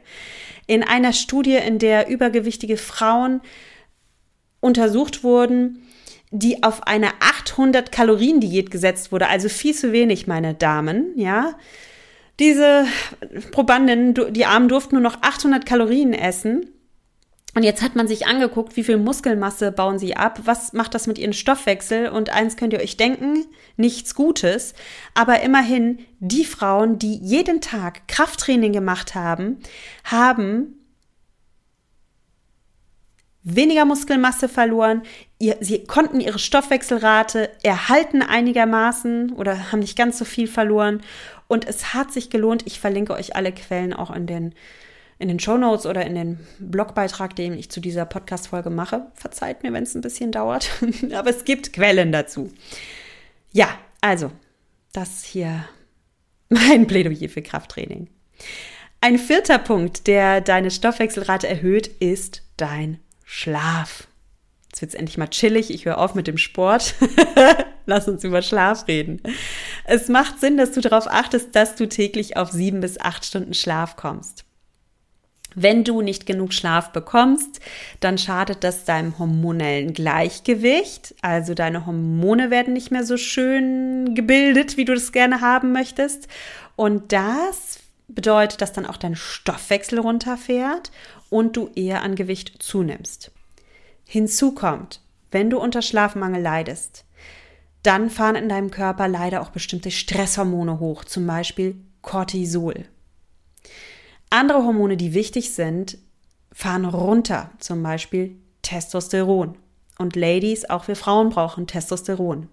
In einer Studie, in der übergewichtige Frauen untersucht wurden, die auf eine 800 Kalorien Diät gesetzt wurde, also viel zu wenig, meine Damen, ja. Diese Probanden, die Armen durften nur noch 800 Kalorien essen. Und jetzt hat man sich angeguckt, wie viel Muskelmasse bauen sie ab, was macht das mit ihrem Stoffwechsel? Und eins könnt ihr euch denken, nichts Gutes, aber immerhin die Frauen, die jeden Tag Krafttraining gemacht haben, haben weniger Muskelmasse verloren, ihr, sie konnten ihre Stoffwechselrate erhalten einigermaßen oder haben nicht ganz so viel verloren. Und es hat sich gelohnt. Ich verlinke euch alle Quellen auch in den in den Show Notes oder in den Blogbeitrag, den ich zu dieser Podcast-Folge mache. Verzeiht mir, wenn es ein bisschen dauert, aber es gibt Quellen dazu. Ja, also, das hier mein Plädoyer für Krafttraining. Ein vierter Punkt, der deine Stoffwechselrate erhöht, ist dein Schlaf. Jetzt wird es endlich mal chillig. Ich höre auf mit dem Sport. Lass uns über Schlaf reden. Es macht Sinn, dass du darauf achtest, dass du täglich auf sieben bis acht Stunden Schlaf kommst. Wenn du nicht genug Schlaf bekommst, dann schadet das deinem hormonellen Gleichgewicht. Also deine Hormone werden nicht mehr so schön gebildet, wie du das gerne haben möchtest. Und das bedeutet, dass dann auch dein Stoffwechsel runterfährt und du eher an Gewicht zunimmst. Hinzu kommt, wenn du unter Schlafmangel leidest, dann fahren in deinem Körper leider auch bestimmte Stresshormone hoch, zum Beispiel Cortisol. Andere Hormone, die wichtig sind, fahren runter, zum Beispiel Testosteron. Und Ladies, auch wir Frauen brauchen Testosteron.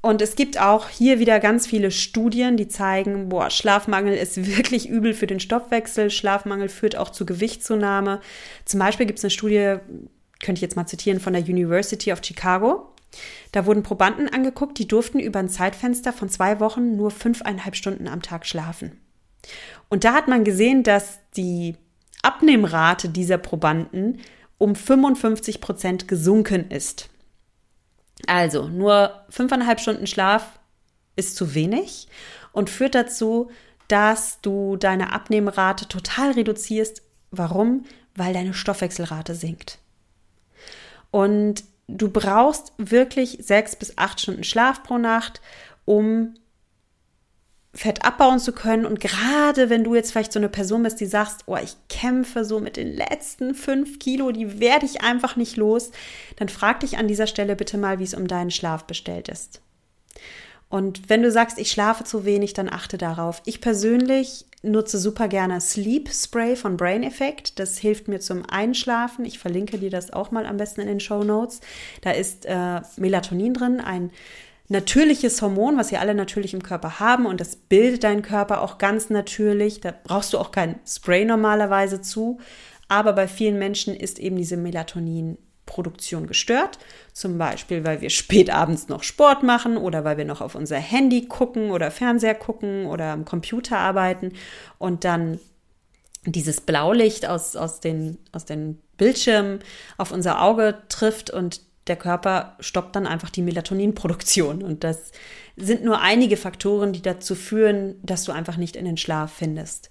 Und es gibt auch hier wieder ganz viele Studien, die zeigen, boah, Schlafmangel ist wirklich übel für den Stoffwechsel. Schlafmangel führt auch zu Gewichtszunahme. Zum Beispiel gibt es eine Studie, könnte ich jetzt mal zitieren, von der University of Chicago. Da wurden Probanden angeguckt, die durften über ein Zeitfenster von zwei Wochen nur fünfeinhalb Stunden am Tag schlafen. Und da hat man gesehen, dass die Abnehmrate dieser Probanden um 55 Prozent gesunken ist. Also nur fünfeinhalb Stunden Schlaf ist zu wenig und führt dazu, dass du deine Abnehmrate total reduzierst. Warum? Weil deine Stoffwechselrate sinkt. Und du brauchst wirklich sechs bis acht Stunden Schlaf pro Nacht, um Fett abbauen zu können. Und gerade wenn du jetzt vielleicht so eine Person bist, die sagst, oh, ich kämpfe so mit den letzten fünf Kilo, die werde ich einfach nicht los, dann frag dich an dieser Stelle bitte mal, wie es um deinen Schlaf bestellt ist. Und wenn du sagst, ich schlafe zu wenig, dann achte darauf. Ich persönlich nutze super gerne Sleep Spray von Brain Effect. Das hilft mir zum Einschlafen. Ich verlinke dir das auch mal am besten in den Show Notes. Da ist äh, Melatonin drin, ein natürliches Hormon, was wir alle natürlich im Körper haben und das bildet deinen Körper auch ganz natürlich. Da brauchst du auch kein Spray normalerweise zu. Aber bei vielen Menschen ist eben diese Melatoninproduktion gestört. Zum Beispiel, weil wir spät abends noch Sport machen oder weil wir noch auf unser Handy gucken oder Fernseher gucken oder am Computer arbeiten und dann dieses Blaulicht aus, aus, den, aus den Bildschirmen auf unser Auge trifft und der Körper stoppt dann einfach die Melatoninproduktion. Und das sind nur einige Faktoren, die dazu führen, dass du einfach nicht in den Schlaf findest.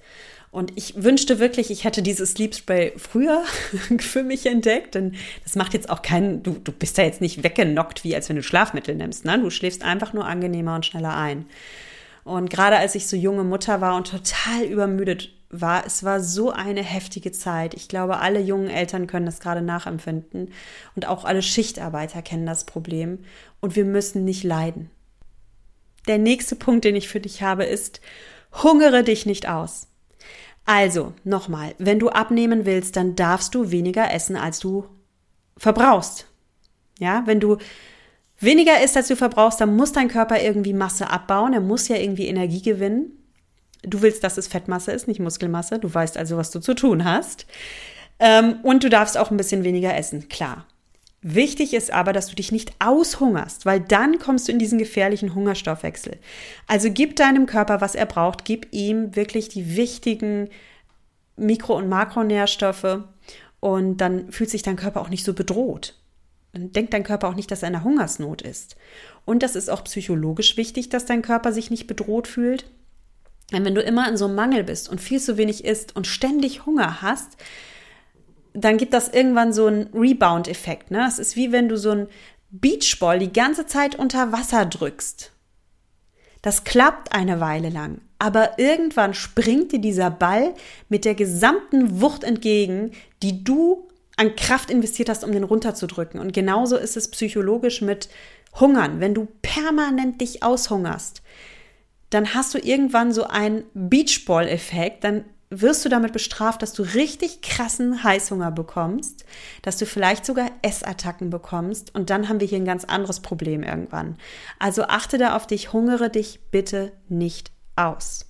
Und ich wünschte wirklich, ich hätte dieses Sleep Spray früher für mich entdeckt, denn das macht jetzt auch keinen, du, du bist da jetzt nicht weggenockt, wie als wenn du Schlafmittel nimmst. Ne? Du schläfst einfach nur angenehmer und schneller ein. Und gerade als ich so junge Mutter war und total übermüdet war, es war so eine heftige Zeit. Ich glaube, alle jungen Eltern können das gerade nachempfinden und auch alle Schichtarbeiter kennen das Problem und wir müssen nicht leiden. Der nächste Punkt, den ich für dich habe, ist, hungere dich nicht aus. Also, nochmal, wenn du abnehmen willst, dann darfst du weniger essen, als du verbrauchst. Ja, wenn du weniger isst, als du verbrauchst, dann muss dein Körper irgendwie Masse abbauen, er muss ja irgendwie Energie gewinnen. Du willst, dass es Fettmasse ist, nicht Muskelmasse. Du weißt also, was du zu tun hast. Ähm, und du darfst auch ein bisschen weniger essen, klar. Wichtig ist aber, dass du dich nicht aushungerst, weil dann kommst du in diesen gefährlichen Hungerstoffwechsel. Also gib deinem Körper, was er braucht, gib ihm wirklich die wichtigen Mikro- und Makronährstoffe und dann fühlt sich dein Körper auch nicht so bedroht. Dann denkt dein Körper auch nicht, dass er in einer Hungersnot ist. Und das ist auch psychologisch wichtig, dass dein Körper sich nicht bedroht fühlt. Denn wenn du immer in so einem Mangel bist und viel zu wenig isst und ständig Hunger hast, dann gibt das irgendwann so einen Rebound-Effekt. Ne? Es ist wie wenn du so einen Beachball die ganze Zeit unter Wasser drückst. Das klappt eine Weile lang, aber irgendwann springt dir dieser Ball mit der gesamten Wucht entgegen, die du an Kraft investiert hast, um den runterzudrücken. Und genauso ist es psychologisch mit Hungern. Wenn du permanent dich aushungerst, dann hast du irgendwann so einen Beachball-Effekt, dann wirst du damit bestraft, dass du richtig krassen Heißhunger bekommst, dass du vielleicht sogar Essattacken bekommst und dann haben wir hier ein ganz anderes Problem irgendwann. Also achte da auf dich, hungere dich bitte nicht aus.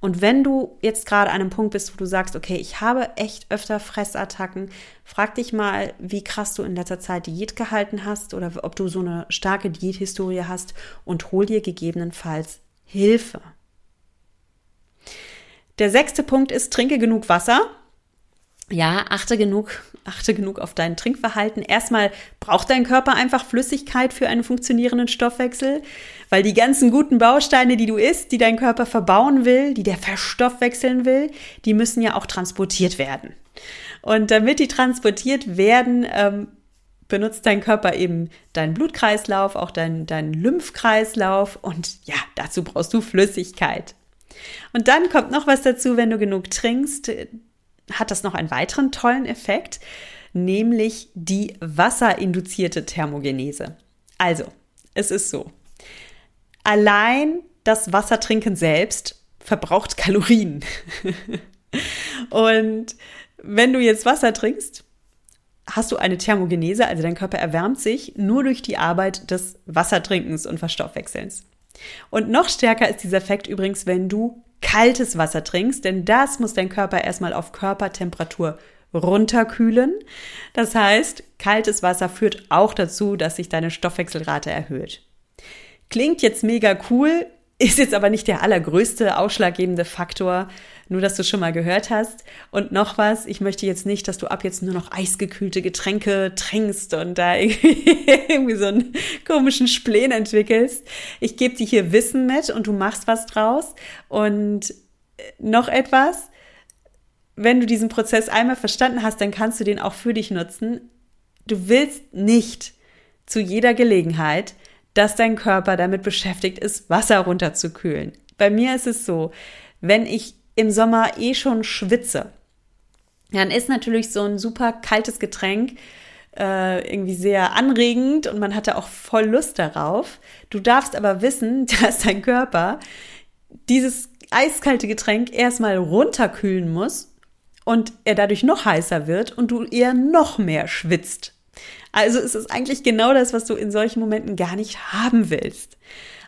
Und wenn du jetzt gerade an einem Punkt bist, wo du sagst, okay, ich habe echt öfter Fressattacken, frag dich mal, wie krass du in letzter Zeit Diät gehalten hast oder ob du so eine starke Diäthistorie hast und hol dir gegebenenfalls Hilfe. Der sechste Punkt ist, trinke genug Wasser. Ja, achte genug, achte genug auf dein Trinkverhalten. Erstmal braucht dein Körper einfach Flüssigkeit für einen funktionierenden Stoffwechsel, weil die ganzen guten Bausteine, die du isst, die dein Körper verbauen will, die der verstoffwechseln will, die müssen ja auch transportiert werden. Und damit die transportiert werden, ähm, benutzt dein Körper eben deinen Blutkreislauf, auch deinen, deinen Lymphkreislauf und ja, dazu brauchst du Flüssigkeit. Und dann kommt noch was dazu, wenn du genug trinkst, hat das noch einen weiteren tollen Effekt, nämlich die wasserinduzierte Thermogenese. Also, es ist so. Allein das Wassertrinken selbst verbraucht Kalorien. Und wenn du jetzt Wasser trinkst, hast du eine Thermogenese, also dein Körper erwärmt sich nur durch die Arbeit des Wassertrinkens und Verstoffwechselns. Und noch stärker ist dieser Effekt übrigens, wenn du kaltes Wasser trinkst, denn das muss dein Körper erstmal auf Körpertemperatur runterkühlen. Das heißt, kaltes Wasser führt auch dazu, dass sich deine Stoffwechselrate erhöht. Klingt jetzt mega cool, ist jetzt aber nicht der allergrößte ausschlaggebende Faktor, nur dass du schon mal gehört hast. Und noch was, ich möchte jetzt nicht, dass du ab jetzt nur noch eisgekühlte Getränke trinkst und da irgendwie so einen komischen Spleen entwickelst. Ich gebe dir hier Wissen mit und du machst was draus. Und noch etwas, wenn du diesen Prozess einmal verstanden hast, dann kannst du den auch für dich nutzen. Du willst nicht zu jeder Gelegenheit dass dein Körper damit beschäftigt ist, Wasser runterzukühlen. Bei mir ist es so, wenn ich im Sommer eh schon schwitze, dann ist natürlich so ein super kaltes Getränk äh, irgendwie sehr anregend und man hatte auch voll Lust darauf. Du darfst aber wissen, dass dein Körper dieses eiskalte Getränk erstmal runterkühlen muss und er dadurch noch heißer wird und du eher noch mehr schwitzt. Also ist es eigentlich genau das, was du in solchen Momenten gar nicht haben willst.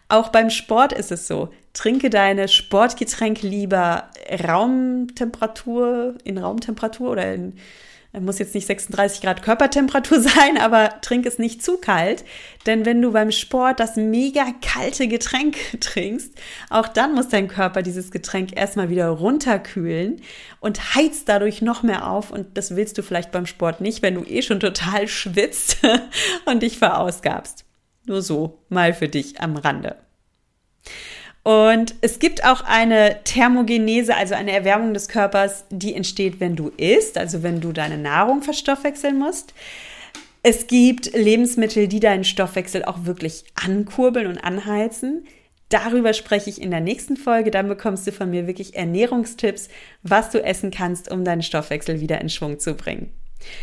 Auch beim Sport ist es so. Trinke deine Sportgetränke lieber Raumtemperatur, in Raumtemperatur oder in muss jetzt nicht 36 Grad Körpertemperatur sein, aber trink es nicht zu kalt. Denn wenn du beim Sport das mega kalte Getränk trinkst, auch dann muss dein Körper dieses Getränk erstmal wieder runterkühlen und heizt dadurch noch mehr auf. Und das willst du vielleicht beim Sport nicht, wenn du eh schon total schwitzt und dich verausgabst. Nur so, mal für dich am Rande. Und es gibt auch eine Thermogenese, also eine Erwärmung des Körpers, die entsteht, wenn du isst, also wenn du deine Nahrung verstoffwechseln musst. Es gibt Lebensmittel, die deinen Stoffwechsel auch wirklich ankurbeln und anheizen. Darüber spreche ich in der nächsten Folge. Dann bekommst du von mir wirklich Ernährungstipps, was du essen kannst, um deinen Stoffwechsel wieder in Schwung zu bringen.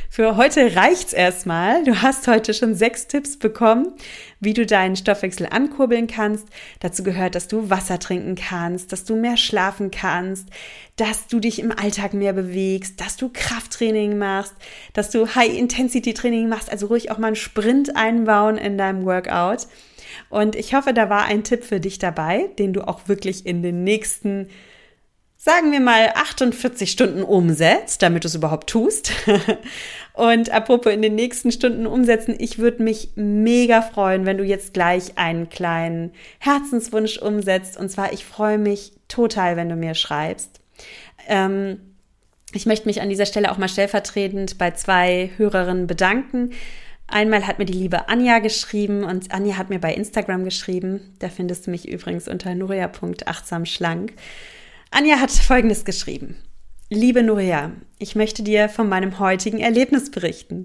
Für heute reicht's erstmal. Du hast heute schon sechs Tipps bekommen, wie du deinen Stoffwechsel ankurbeln kannst. Dazu gehört, dass du Wasser trinken kannst, dass du mehr schlafen kannst, dass du dich im Alltag mehr bewegst, dass du Krafttraining machst, dass du High-Intensity-Training machst, also ruhig auch mal einen Sprint einbauen in deinem Workout. Und ich hoffe, da war ein Tipp für dich dabei, den du auch wirklich in den nächsten sagen wir mal 48 Stunden umsetzt, damit du es überhaupt tust. Und apropos in den nächsten Stunden umsetzen, ich würde mich mega freuen, wenn du jetzt gleich einen kleinen Herzenswunsch umsetzt. Und zwar, ich freue mich total, wenn du mir schreibst. Ähm, Ich möchte mich an dieser Stelle auch mal stellvertretend bei zwei Hörerinnen bedanken. Einmal hat mir die liebe Anja geschrieben und Anja hat mir bei Instagram geschrieben. Da findest du mich übrigens unter nuria.achtsamschlank. Anja hat Folgendes geschrieben. Liebe Nuria, ich möchte dir von meinem heutigen Erlebnis berichten.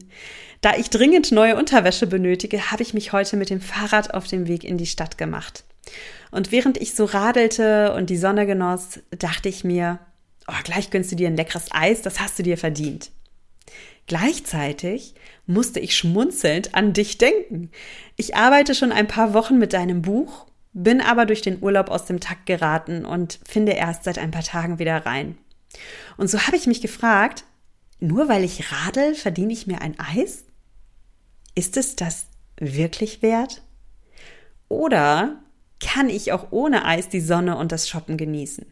Da ich dringend neue Unterwäsche benötige, habe ich mich heute mit dem Fahrrad auf den Weg in die Stadt gemacht. Und während ich so radelte und die Sonne genoss, dachte ich mir, oh, gleich gönnst du dir ein leckeres Eis, das hast du dir verdient. Gleichzeitig musste ich schmunzelnd an dich denken. Ich arbeite schon ein paar Wochen mit deinem Buch, bin aber durch den Urlaub aus dem Takt geraten und finde erst seit ein paar Tagen wieder rein. Und so habe ich mich gefragt, nur weil ich radel, verdiene ich mir ein Eis? Ist es das wirklich wert? Oder kann ich auch ohne Eis die Sonne und das Shoppen genießen?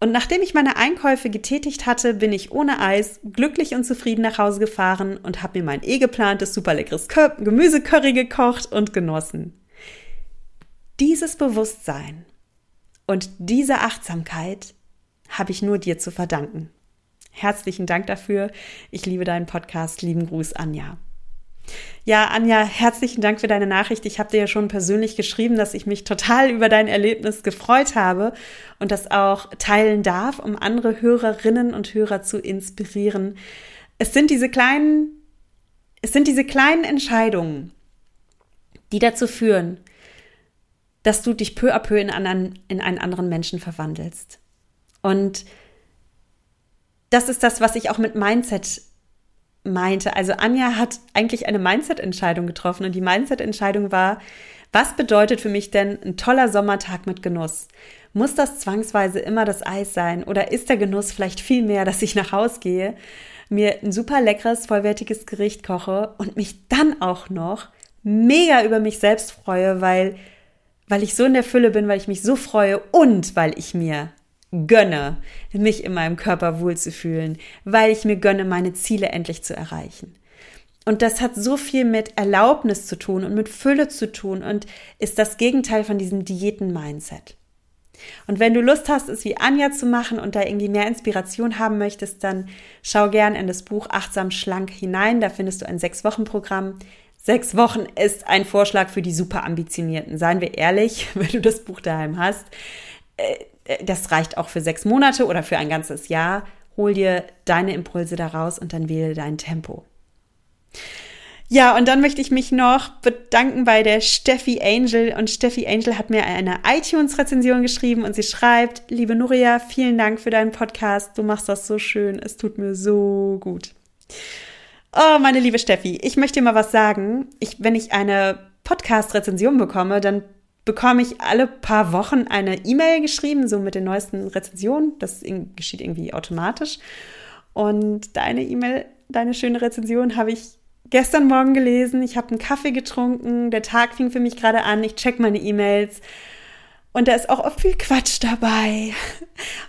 Und nachdem ich meine Einkäufe getätigt hatte, bin ich ohne Eis glücklich und zufrieden nach Hause gefahren und habe mir mein eh geplantes super leckeres Gemüsecurry gekocht und genossen. Dieses Bewusstsein und diese Achtsamkeit habe ich nur dir zu verdanken. Herzlichen Dank dafür. Ich liebe deinen Podcast. Lieben Gruß, Anja. Ja, Anja, herzlichen Dank für deine Nachricht. Ich habe dir ja schon persönlich geschrieben, dass ich mich total über dein Erlebnis gefreut habe und das auch teilen darf, um andere Hörerinnen und Hörer zu inspirieren. Es sind diese kleinen, es sind diese kleinen Entscheidungen, die dazu führen, dass du dich peu à peu in, anderen, in einen anderen Menschen verwandelst. Und das ist das, was ich auch mit Mindset meinte. Also Anja hat eigentlich eine Mindset-Entscheidung getroffen und die Mindset-Entscheidung war, was bedeutet für mich denn ein toller Sommertag mit Genuss? Muss das zwangsweise immer das Eis sein oder ist der Genuss vielleicht viel mehr, dass ich nach Hause gehe, mir ein super leckeres, vollwertiges Gericht koche und mich dann auch noch mega über mich selbst freue, weil, weil ich so in der Fülle bin, weil ich mich so freue und weil ich mir gönne, mich in meinem Körper wohlzufühlen, weil ich mir gönne, meine Ziele endlich zu erreichen. Und das hat so viel mit Erlaubnis zu tun und mit Fülle zu tun und ist das Gegenteil von diesem Diäten-Mindset. Und wenn du Lust hast, es wie Anja zu machen und da irgendwie mehr Inspiration haben möchtest, dann schau gern in das Buch Achtsam Schlank hinein. Da findest du ein Sechs-Wochen-Programm. Sechs Wochen ist ein Vorschlag für die super ambitionierten. Seien wir ehrlich, wenn du das Buch daheim hast äh, äh, das reicht auch für sechs Monate oder für ein ganzes Jahr. Hol dir deine Impulse daraus und dann wähle dein Tempo. Ja, und dann möchte ich mich noch bedanken bei der Steffi Angel. Und Steffi Angel hat mir eine iTunes-Rezension geschrieben und sie schreibt, liebe Nuria, vielen Dank für deinen Podcast. Du machst das so schön. Es tut mir so gut. Oh, meine liebe Steffi, ich möchte dir mal was sagen. Ich, wenn ich eine Podcast-Rezension bekomme, dann bekomme ich alle paar Wochen eine E-Mail geschrieben, so mit den neuesten Rezensionen. Das geschieht irgendwie automatisch. Und deine E-Mail, deine schöne Rezension habe ich gestern Morgen gelesen. Ich habe einen Kaffee getrunken. Der Tag fing für mich gerade an. Ich check meine E-Mails. Und da ist auch oft viel Quatsch dabei.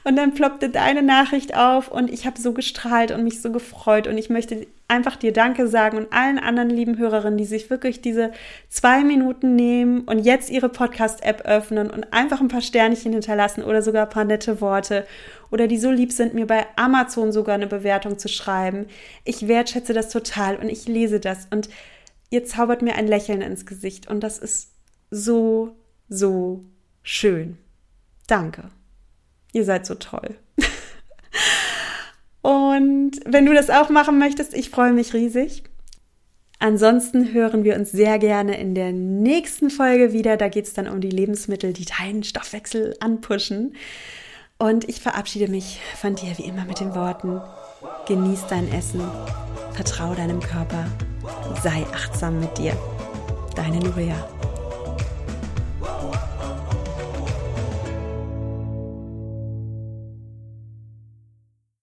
Und dann ploppte deine Nachricht auf und ich habe so gestrahlt und mich so gefreut. Und ich möchte einfach dir Danke sagen und allen anderen lieben Hörerinnen, die sich wirklich diese zwei Minuten nehmen und jetzt ihre Podcast-App öffnen und einfach ein paar Sternchen hinterlassen oder sogar ein paar nette Worte oder die so lieb sind, mir bei Amazon sogar eine Bewertung zu schreiben. Ich wertschätze das total und ich lese das und ihr zaubert mir ein Lächeln ins Gesicht und das ist so, so schön. Danke. Ihr seid so toll. Und wenn du das auch machen möchtest, ich freue mich riesig. Ansonsten hören wir uns sehr gerne in der nächsten Folge wieder. Da geht es dann um die Lebensmittel, die deinen Stoffwechsel anpushen. Und ich verabschiede mich von dir wie immer mit den Worten, genieß dein Essen, vertraue deinem Körper, sei achtsam mit dir. Deine Nuria.